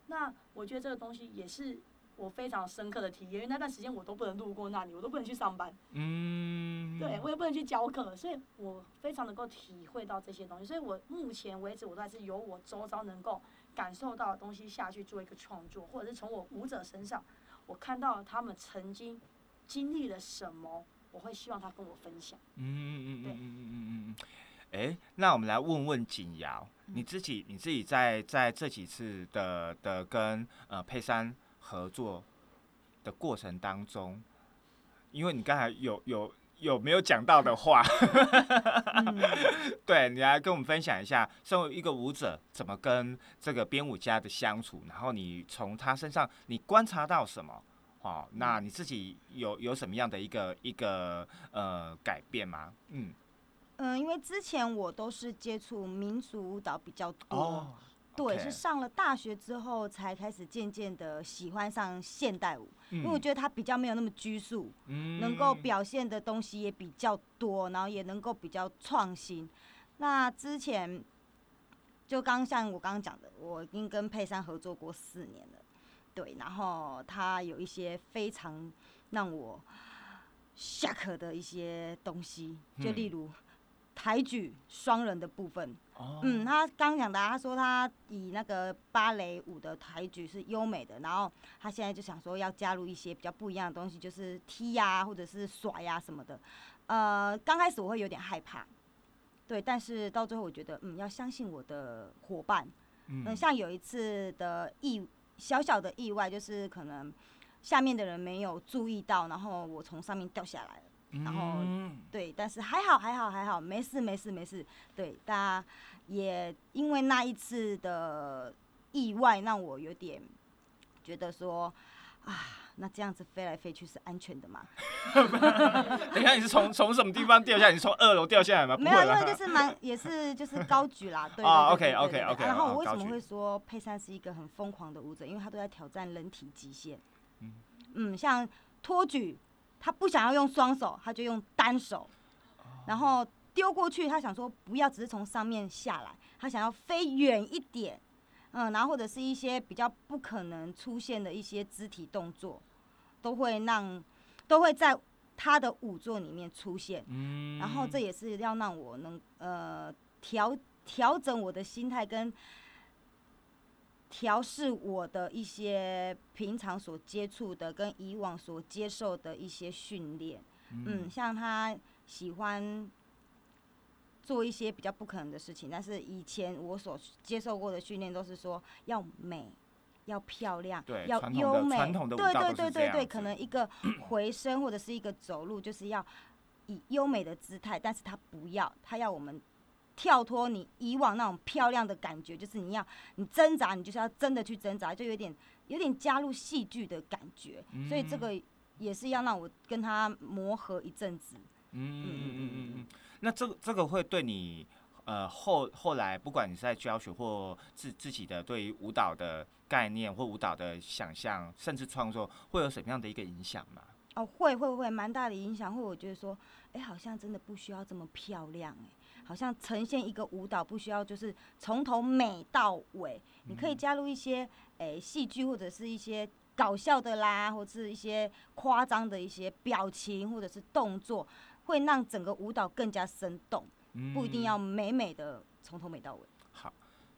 那我觉得这个东西也是我非常深刻的体验，因为那段时间我都不能路过那里，我都不能去上班，嗯，对我也不能去教课，所以我非常能够体会到这些东西。所以我目前为止，我都还是由我周遭能够感受到的东西下去做一个创作，或者是从我舞者身上，我看到他们曾经经历了什么，我会希望他跟我分享。嗯嗯嗯对嗯嗯嗯嗯嗯。哎，那我们来问问景瑶，你自己你自己在在这几次的的跟呃佩珊合作的过程当中，因为你刚才有有有没有讲到的话，对你来跟我们分享一下，身为一个舞者，怎么跟这个编舞家的相处，然后你从他身上你观察到什么？哦，那你自己有有什么样的一个一个呃改变吗？嗯，嗯，因为之前我都是接触民族舞蹈比较多，哦，对是上了大学之后才开始渐渐的喜欢上现代舞，因为我嗯。觉得它比较没有那么拘束，嗯能够表现的东西也比较多，然后也能够比较创新。那之前就刚像我刚刚讲的，我已经跟佩珊合作过四年了，对，然后他有一些非常让我下课的一些东西，就嗯例如抬举双人的部分，哦，嗯，他刚讲的啊、他说他以那个芭蕾舞的抬举是优美的，然后他现在就想说要加入一些比较不一样的东西，就是踢呀、或者是甩呀、什么的。呃，刚开始我会有点害怕，对，但是到最后我觉得，嗯，要相信我的伙伴。嗯，嗯像有一次的意小小的意外，就是可能下面的人没有注意到，然后我从上面掉下来了。然后嗯对，但是还好，还好，还好，没事，没事，没事。对，大家也因为那一次的意外，让我有点觉得说，啊，那这样子飞来飞去是安全的吗？等一下你是从从什么地方掉下来？你是从二楼掉下来吗？没有，因为就是蛮也是就是高举啦，对啊对对对 OK，OK，对对 OK，然后我为什么会说佩珊是一个很疯狂的舞者？因为他都在挑战人体极限。嗯嗯，像托举，他不想要用双手，他就用单手，哦然后丢过去，他想说不要只是从上面下来，他想要飞远一点。嗯，然后或者是一些比较不可能出现的一些肢体动作，都会让都会在他的舞作里面出现。嗯然后这也是要让我能呃调调整我的心态跟调试我的一些平常所接触的跟以往所接受的一些训练。嗯，像他喜欢做一些比较不可能的事情，但是以前我所接受过的训练都是说要美。要漂亮对，要优美，对对对对对，可能一个 回声或者是一个走路，就是要以优美的姿态，但是他不要，他要我们跳脱你以往那种漂亮的感觉，就是你要你挣扎，你就是要真的去挣扎，就有点有点加入戏剧的感觉，所以这嗯个也是要让我跟他磨合一阵子。嗯嗯嗯嗯嗯，那这个这个会对你呃后后来不管你是在教学或自自己的对于舞蹈的概念或舞蹈的想象，甚至创作，会有什么样的一个影响吗？哦，会会会，蛮大的影响。会我觉得说，哎、好像真的不需要这么漂亮、哎，好像呈现一个舞蹈不需要就是从头美到尾，你可以加入一些诶戏剧或者是一些搞笑的啦，或是一些夸张的一些表情或者是动作，会让整个舞蹈更加生动，不一定要嗯美美的从头美到尾。好，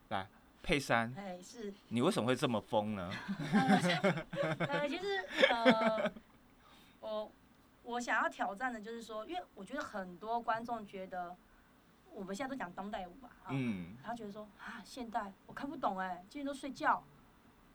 来佩珊，哎，是，你为什么会这么疯呢？呃，其实呃，我我想要挑战的就是说，因为我觉得很多观众觉得我们现在都讲当代舞吧，啊，嗯，他觉得说啊，现代我看不懂哎，今天都睡觉，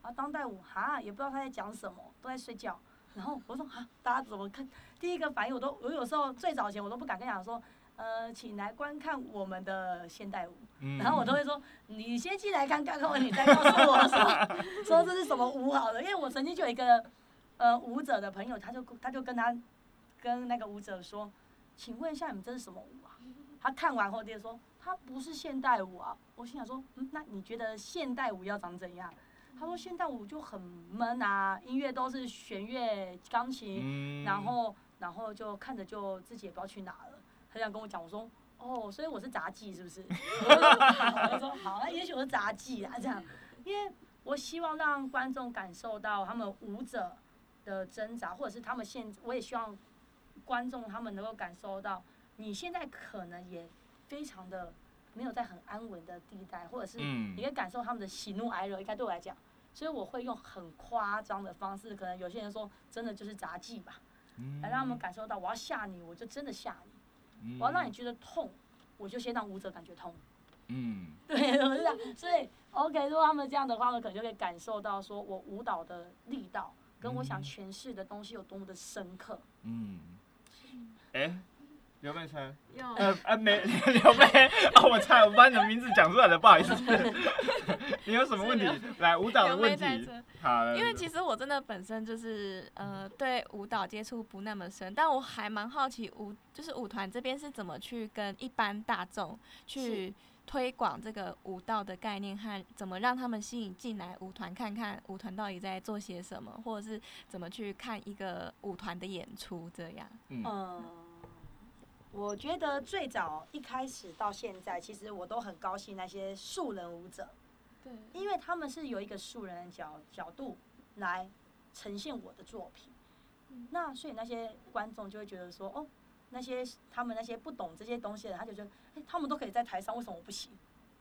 啊，当代舞哈也不知道他在讲什么，都在睡觉。然后我说啊，大家怎么看？第一个反应我都，我有时候最早前我都不敢跟讲说，呃，请来观看我们的现代舞。嗯然后我都会说，你先进来看看，看完你再告诉我说说这是什么舞好了。因为我曾经就有一个呃舞者的朋友，他就他就跟他跟那个舞者说，请问一下你们这是什么舞啊？他看完后就说，他不是现代舞啊。我心想说，嗯，那你觉得现代舞要长怎样？他说现代舞就很闷啊，音乐都是弦乐、钢琴，嗯然后然后就看着就自己也不知道去哪了。他这样跟我讲，我说哦，所以我是杂技是不是？我就说好，那也许我是杂技啊这样，因为我希望让观众感受到他们舞者的挣扎，或者是他们现，我也希望观众他们能够感受到，你现在可能也非常的没有在很安稳的地带，或者是嗯你可以感受他们的喜怒哀乐，应该对我来讲。所以我会用很夸张的方式，可能有些人说真的就是杂技吧，来让他们感受到我要吓你，我就真的吓你；嗯。我要让你觉得痛，我就先让舞者感觉痛。嗯。对，我是这样。所以 OK，如果他们这样的话，我可能就可以感受到说我舞蹈的力道跟我想诠释的东西有多么的深刻。嗯，哎，刘佩珊，有呃呃没刘备，哦我猜我把你的名字讲出来了，不好意思，你有什么问题？来舞蹈的问题？好，因为其实我真的本身就是呃对舞蹈接触不那么深，但我还蛮好奇舞就是舞团这边是怎么去跟一般大众去推广这个舞蹈的概念和怎么让他们吸引进来舞团看看舞团到底在做些什么，或者是怎么去看一个舞团的演出这样。嗯。嗯，我觉得最早一开始到现在，其实我都很高兴那些素人舞者，对，因为他们是有一个素人的角角度来呈现我的作品。嗯那所以那些观众就会觉得说，哦，那些他们那些不懂这些东西的人，他就觉得，哎、他们都可以在台上，为什么我不行？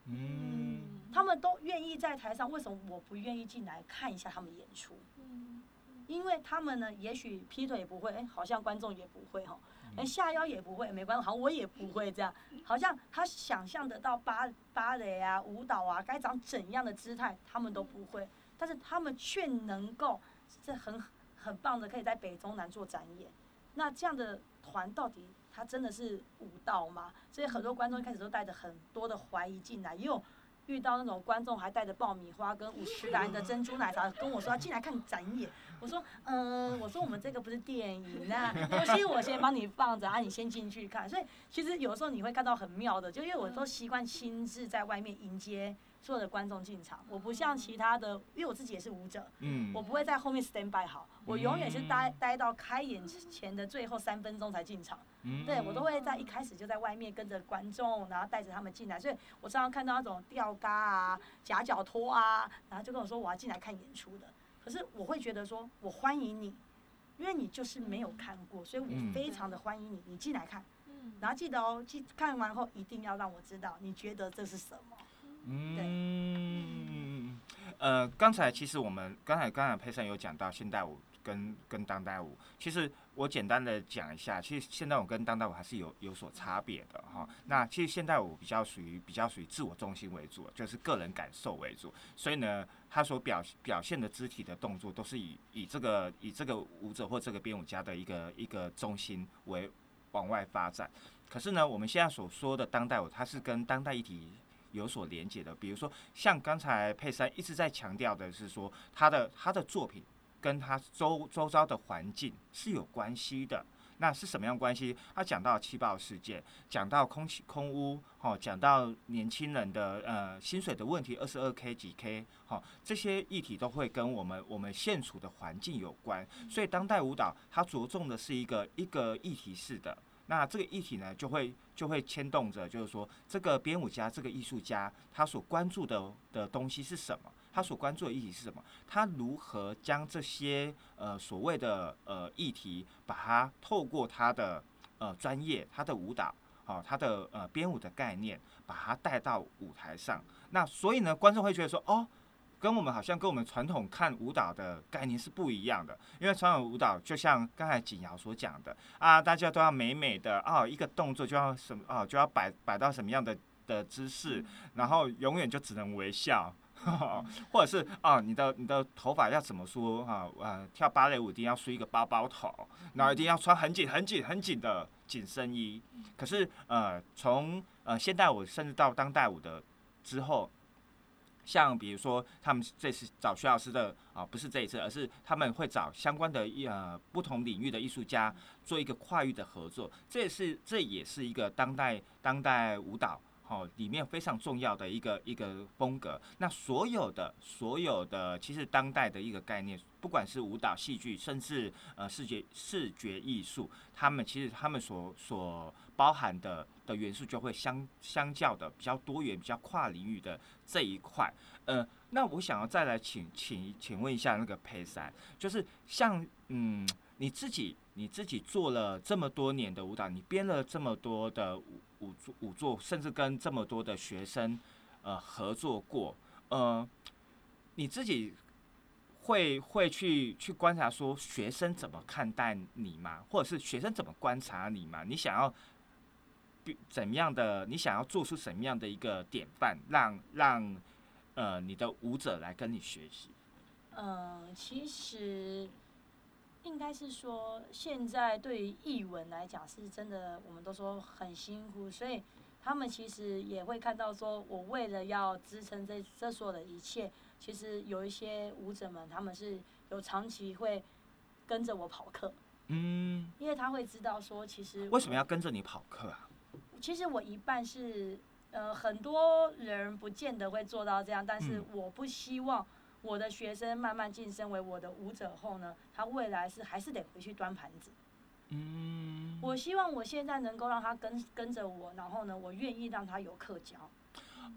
嗯，他们都愿意在台上，为什么我不愿意进来看一下他们演出？嗯因为他们呢，也许劈腿也不会，哎、好像观众也不会哈，嗯哎、下腰也不会，没关系，好我也不会这样，好像他想象得到芭芭蕾啊、舞蹈啊该长怎样的姿态，他们都不会，但是他们却能够这很很棒的，可以在北中南做展演。那这样的团到底他真的是舞蹈吗？所以很多观众一开始都带着很多的怀疑进来，因为遇到那种观众还带着爆米花跟五十兰的珍珠奶茶跟我说要进来看展演。我说，嗯，我说我们这个不是电影，啊东西我先帮你放着啊，你先进去看。所以其实有时候你会看到很妙的，就因为我都习惯亲自在外面迎接所有的观众进场，我不像其他的，因为我自己也是舞者，嗯我不会在后面 stand by 好，我永远是待待到开演前的最后三分钟才进场。嗯对我都会在一开始就在外面跟着观众，然后带着他们进来，所以我常常看到那种吊嘎啊、夹脚拖啊，然后就跟我说我要进来看演出的。可是我会觉得说我欢迎你，因为你就是没有看过，所以嗯我非常的欢迎你，你进来看。嗯然后记得哦，记看完后一定要让我知道你觉得这是什么。嗯，呃，刚才其实我们刚才刚才佩珊有讲到现代舞跟跟当代舞，其实我简单的讲一下，其实现代舞跟当代舞还是有有所差别的哈。那其实现代舞比较属于比较属于自我中心为主，就是个人感受为主，所以呢，他所表表现的肢体的动作都是以以这个以这个舞者或这个编舞家的一个一个中心为往外发展。可是呢，我们现在所说的当代舞，它是跟当代议题有所连接的。比如说，像刚才佩珊一直在强调的是说，他的他的作品跟他周周遭的环境是有关系的。那是什么样关系？他讲到气爆事件，讲到空气空污，哦，讲到年轻人的呃薪水的问题，二十二 k 几 k，好、这些议题都会跟我们我们现处的环境有关。所以当代舞蹈它着重的是一个一个议题式的。那这个议题呢，就会就会牵动着，就是说这个编舞家、这个艺术家，他所关注的的东西是什么？他所关注的议题是什么？他如何将这些呃所谓的呃议题，把它透过他的呃专业、他的舞蹈，哦，他的呃编舞的概念，把它带到舞台上。那所以呢，观众会觉得说，哦。跟我们好像跟我们传统看舞蹈的概念是不一样的，因为传统舞蹈就像刚才景瑶所讲的啊，大家都要美美的啊，一个动作就要什么啊，就要摆摆到什么样的的姿势，然后永远就只能微笑，或者是啊，你的你的头发要怎么梳啊？呃，跳芭蕾舞一定要梳一个包包头，然后一定要穿很紧很紧很紧的紧身衣。可是呃，从呃现代舞甚至到当代舞的之后。像比如说，他们这次找徐老师的啊，不是这一次，而是他们会找相关的呃不同领域的艺术家做一个跨域的合作，这也是这也是一个当代当代舞蹈哦里面非常重要的一个一个风格。那所有的所有的其实当代的一个概念，不管是舞蹈、戏剧，甚至呃视觉视觉艺术，他们其实他们所所包含的的元素就会相相较的比较多元、比较跨领域的这一块。呃，那我想要再来请请请问一下那个佩珊，就是像嗯你自己你自己做了这么多年的舞蹈，你编了这么多的舞舞舞作，甚至跟这么多的学生呃合作过，呃，你自己会会去去观察说学生怎么看待你吗？或者是学生怎么观察你吗？你想要怎么样的？你想要做出什么样的一个典范，让让呃你的舞者来跟你学习？嗯，其实应该是说，现在对于译文来讲，是真的，我们都说很辛苦，所以他们其实也会看到说，我为了要支撑这这所有的一切，其实有一些舞者们，他们是有长期会跟着我跑课，嗯，因为他会知道说，其实为什么要跟着你跑课啊？其实我一半是，呃，很多人不见得会做到这样，但是嗯我不希望我的学生慢慢晋升为我的舞者后呢，他未来是还是得回去端盘子。嗯，我希望我现在能够让他跟跟着我，然后呢，我愿意让他有课教。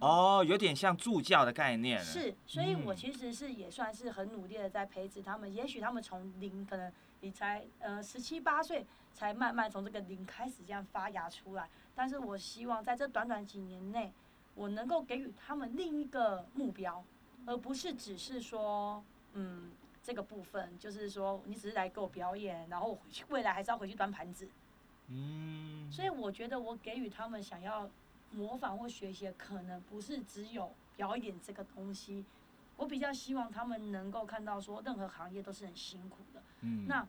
哦，有点像助教的概念。是，所以我嗯其实是也算是很努力的在培植他们。也许他们从零，可能你才呃十七八岁，才慢慢从这个零开始这样发芽出来。但是我希望在这短短几年内，我能够给予他们另一个目标，而不是只是说，嗯，这个部分就是说你只是来给我表演，然后我回去未来还是要回去端盘子。嗯，所以我觉得我给予他们想要模仿或学习的，可能不是只有表演这个东西。我比较希望他们能够看到说，任何行业都是很辛苦的。嗯那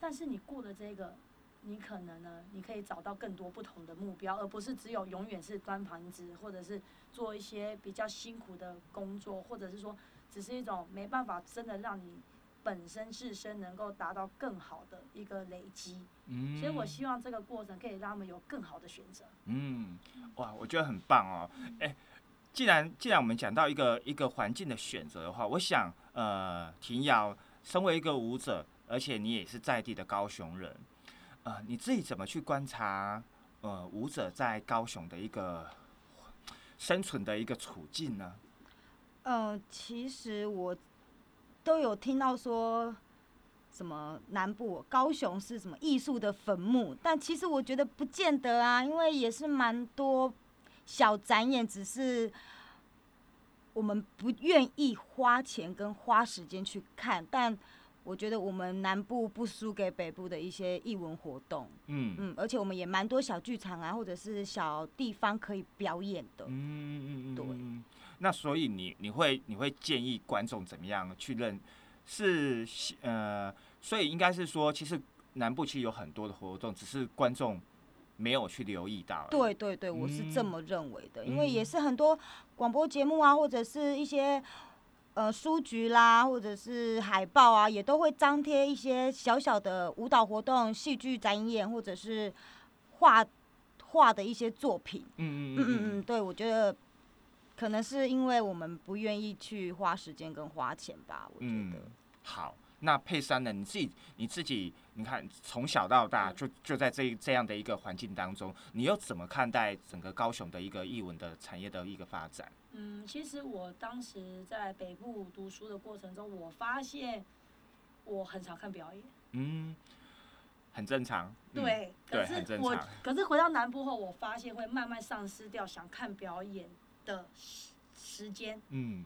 但是你过了这个，你可能呢，你可以找到更多不同的目标，而不是只有永远是端盘子，或者是做一些比较辛苦的工作，或者是说只是一种没办法真的让你本身自身能够达到更好的一个累积。嗯所以我希望这个过程可以让他们有更好的选择。嗯，哇，我觉得很棒哦。哎、既然既然我们讲到一个一个环境的选择的话，我想，呃，婷瑶身为一个舞者，而且你也是在地的高雄人，呃，你自己怎么去观察，呃，舞者在高雄的一个生存的一个处境呢？嗯，其实我都有听到说，什么南部高雄是什么艺术的坟墓，但其实我觉得不见得啊，因为也是蛮多小展演，只是我们不愿意花钱跟花时间去看，但我觉得我们南部不输给北部的一些艺文活动，嗯嗯，而且我们也蛮多小剧场啊，或者是小地方可以表演的。嗯嗯嗯，对嗯。那所以你你会你会建议观众怎么样去认？是呃，所以应该是说，其实南部其实有很多的活动，只是观众没有去留意到而已。对对对，我是这嗯么认为的，因为也嗯是很多广播节目啊，或者是一些呃书局啦，或者是海报啊，也都会张贴一些小小的舞蹈活动、戏剧展演，或者是画画的一些作品。嗯嗯嗯嗯嗯，对，我觉得可能是因为我们不愿意去花时间跟花钱吧，我觉嗯得。好，那佩珊呢？你自己你自己，你看从小到大嗯就就在这这样的一个环境当中，你又怎么看待整个高雄的一个艺文的产业的一个发展？嗯，其实我当时在北部读书的过程中，我发现我很少看表演。嗯，很正常。嗯，对，对可是我很正常可是回到南部后，我发现会慢慢丧失掉想看表演的时时间，嗯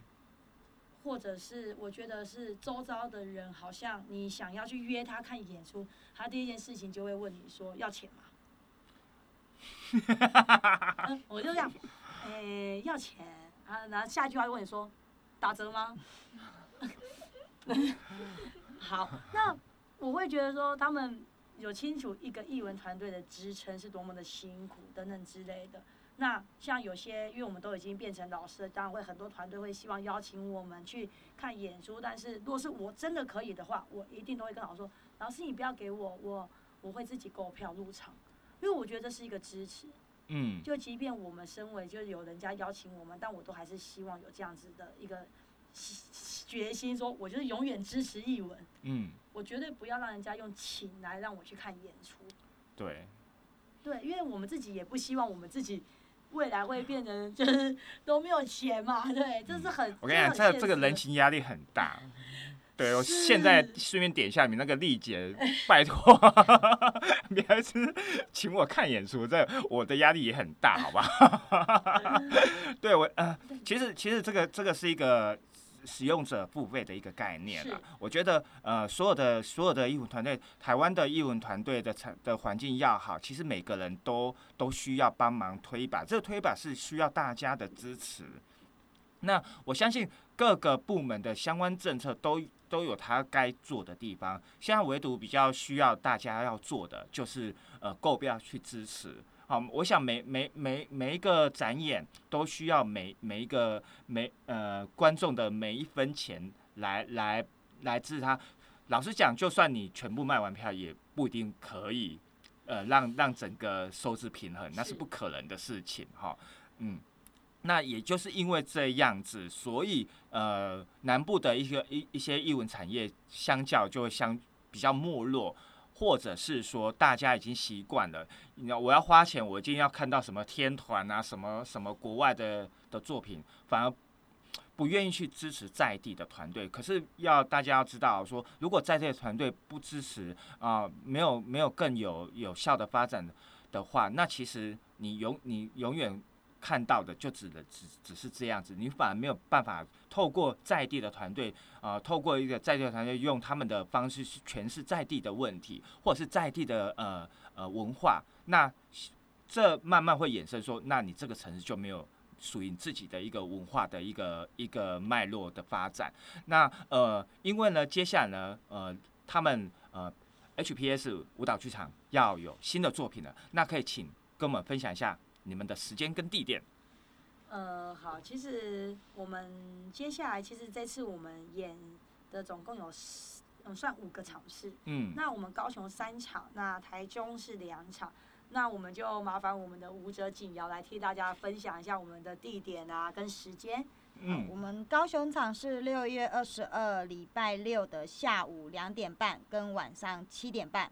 或者是我觉得是周遭的人，好像你想要去约他看演出，他第一件事情就会问你说要钱吗？嗯我就这样，诶、要钱啊，然后下一句话就问你说打折吗？好，那我会觉得说他们有清楚一个艺文团队的支撑是多么的辛苦等等之类的。那像有些，因为我们都已经变成老师了，当然会很多团队会希望邀请我们去看演出。但是如果是我真的可以的话，我一定都会跟老师说：“老师，你不要给我，我我会自己购票入场，因为我觉得这是一个支持。嗯就即便我们身为就是有人家邀请我们，但我都还是希望有这样子的一个决心，说我就是永远支持艺文，嗯，我绝对不要让人家用请来让我去看演出。对，对，因为我们自己也不希望我们自己未来会变成 就是都没有钱嘛，对，这是很我跟你讲，这这这个人情压力很大。对，我是现在顺便点一下你那个丽姐，拜托，别是请我看演出，这我的压力也很大，好吧？对我呃，其实其实这个这个是一个使用者付费的一个概念了。我觉得呃，所有的所有的艺文团队，台湾的艺文团队的产的环境要好，其实每个人都都需要帮忙推一把，这个推一把是需要大家的支持。那我相信各个部门的相关政策都都有它该做的地方，现在唯独比较需要大家要做的就是呃够不要去支持。好，我想每每每每一个展演都需要每每一个每呃观众的每一分钱来来来支持他。老实讲，就算你全部卖完票，也不一定可以呃让让整个收支平衡，那是是不可能的事情哈。嗯。那也就是因为这样子，所以呃，南部的一个一一些艺文产业相较就会相比较没落，或者是说大家已经习惯了，你知道我要花钱，我一定要看到什么天团啊，什么什么国外的的作品，反而不愿意去支持在地的团队。可是要大家要知道说，如果在地的团队不支持啊、没有没有更有有效的发展的话，那其实你永你永远看到的就只能只只是这样子，你反而没有办法透过在地的团队啊、透过一个在地的团队用他们的方式去诠释在地的问题，或者是在地的呃呃文化，那这慢慢会衍生说，那你这个城市就没有。属于你自己的一个文化的一个一个脉络的发展，那呃，因为呢，接下来呢，呃，他们呃 HPS 舞蹈剧场要有新的作品了，那可以请跟我们分享一下你们的时间跟地点。呃，好，其实我们接下来其实这次我们演的总共有十嗯算五个场次，嗯，那我们高雄三场，那台中是两场，那我们就麻烦我们的舞者景瑶来替大家分享一下我们的地点啊跟时间。嗯。我们高雄场是六月二十二礼拜六的下午两点半跟晚上七点半，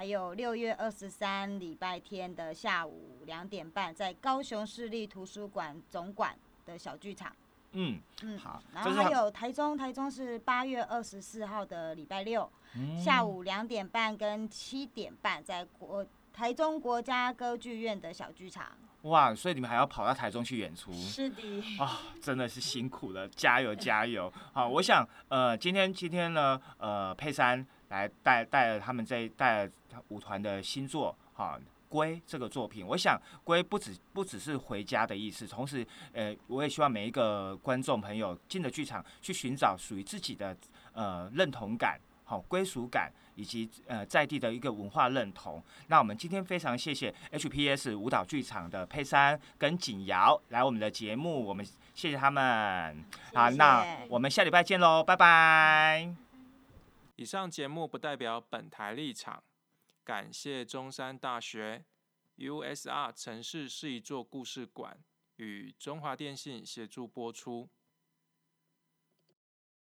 还有六月二十三礼拜天的下午两点半，在高雄市立图书馆总馆的小剧场。嗯，嗯，好，然后还有台中，台中是八月二十四号的礼拜六，嗯下午两点半跟七点半，在国台中国家歌剧院的小剧场。哇，所以你们还要跑到台中去演出是的，啊、真的是辛苦了，加油加油！好，我想呃，今天今天呢，呃，佩珊来带带了他们这带了舞团的新作哈。归这个作品，我想归不只不只是回家的意思，同时，呃，我也希望每一个观众朋友进了剧场，去寻找属于自己的呃认同感、好、归属感，以及呃在地的一个文化认同。那我们今天非常谢谢 HPS 舞蹈剧场的佩珊跟景瑶来我们的节目，我们谢谢他们。好，谢那我们下礼拜见喽，拜拜。以上节目不代表本台立场，感谢中山大学 USR 城市是一座故事馆与中华电信协助播出。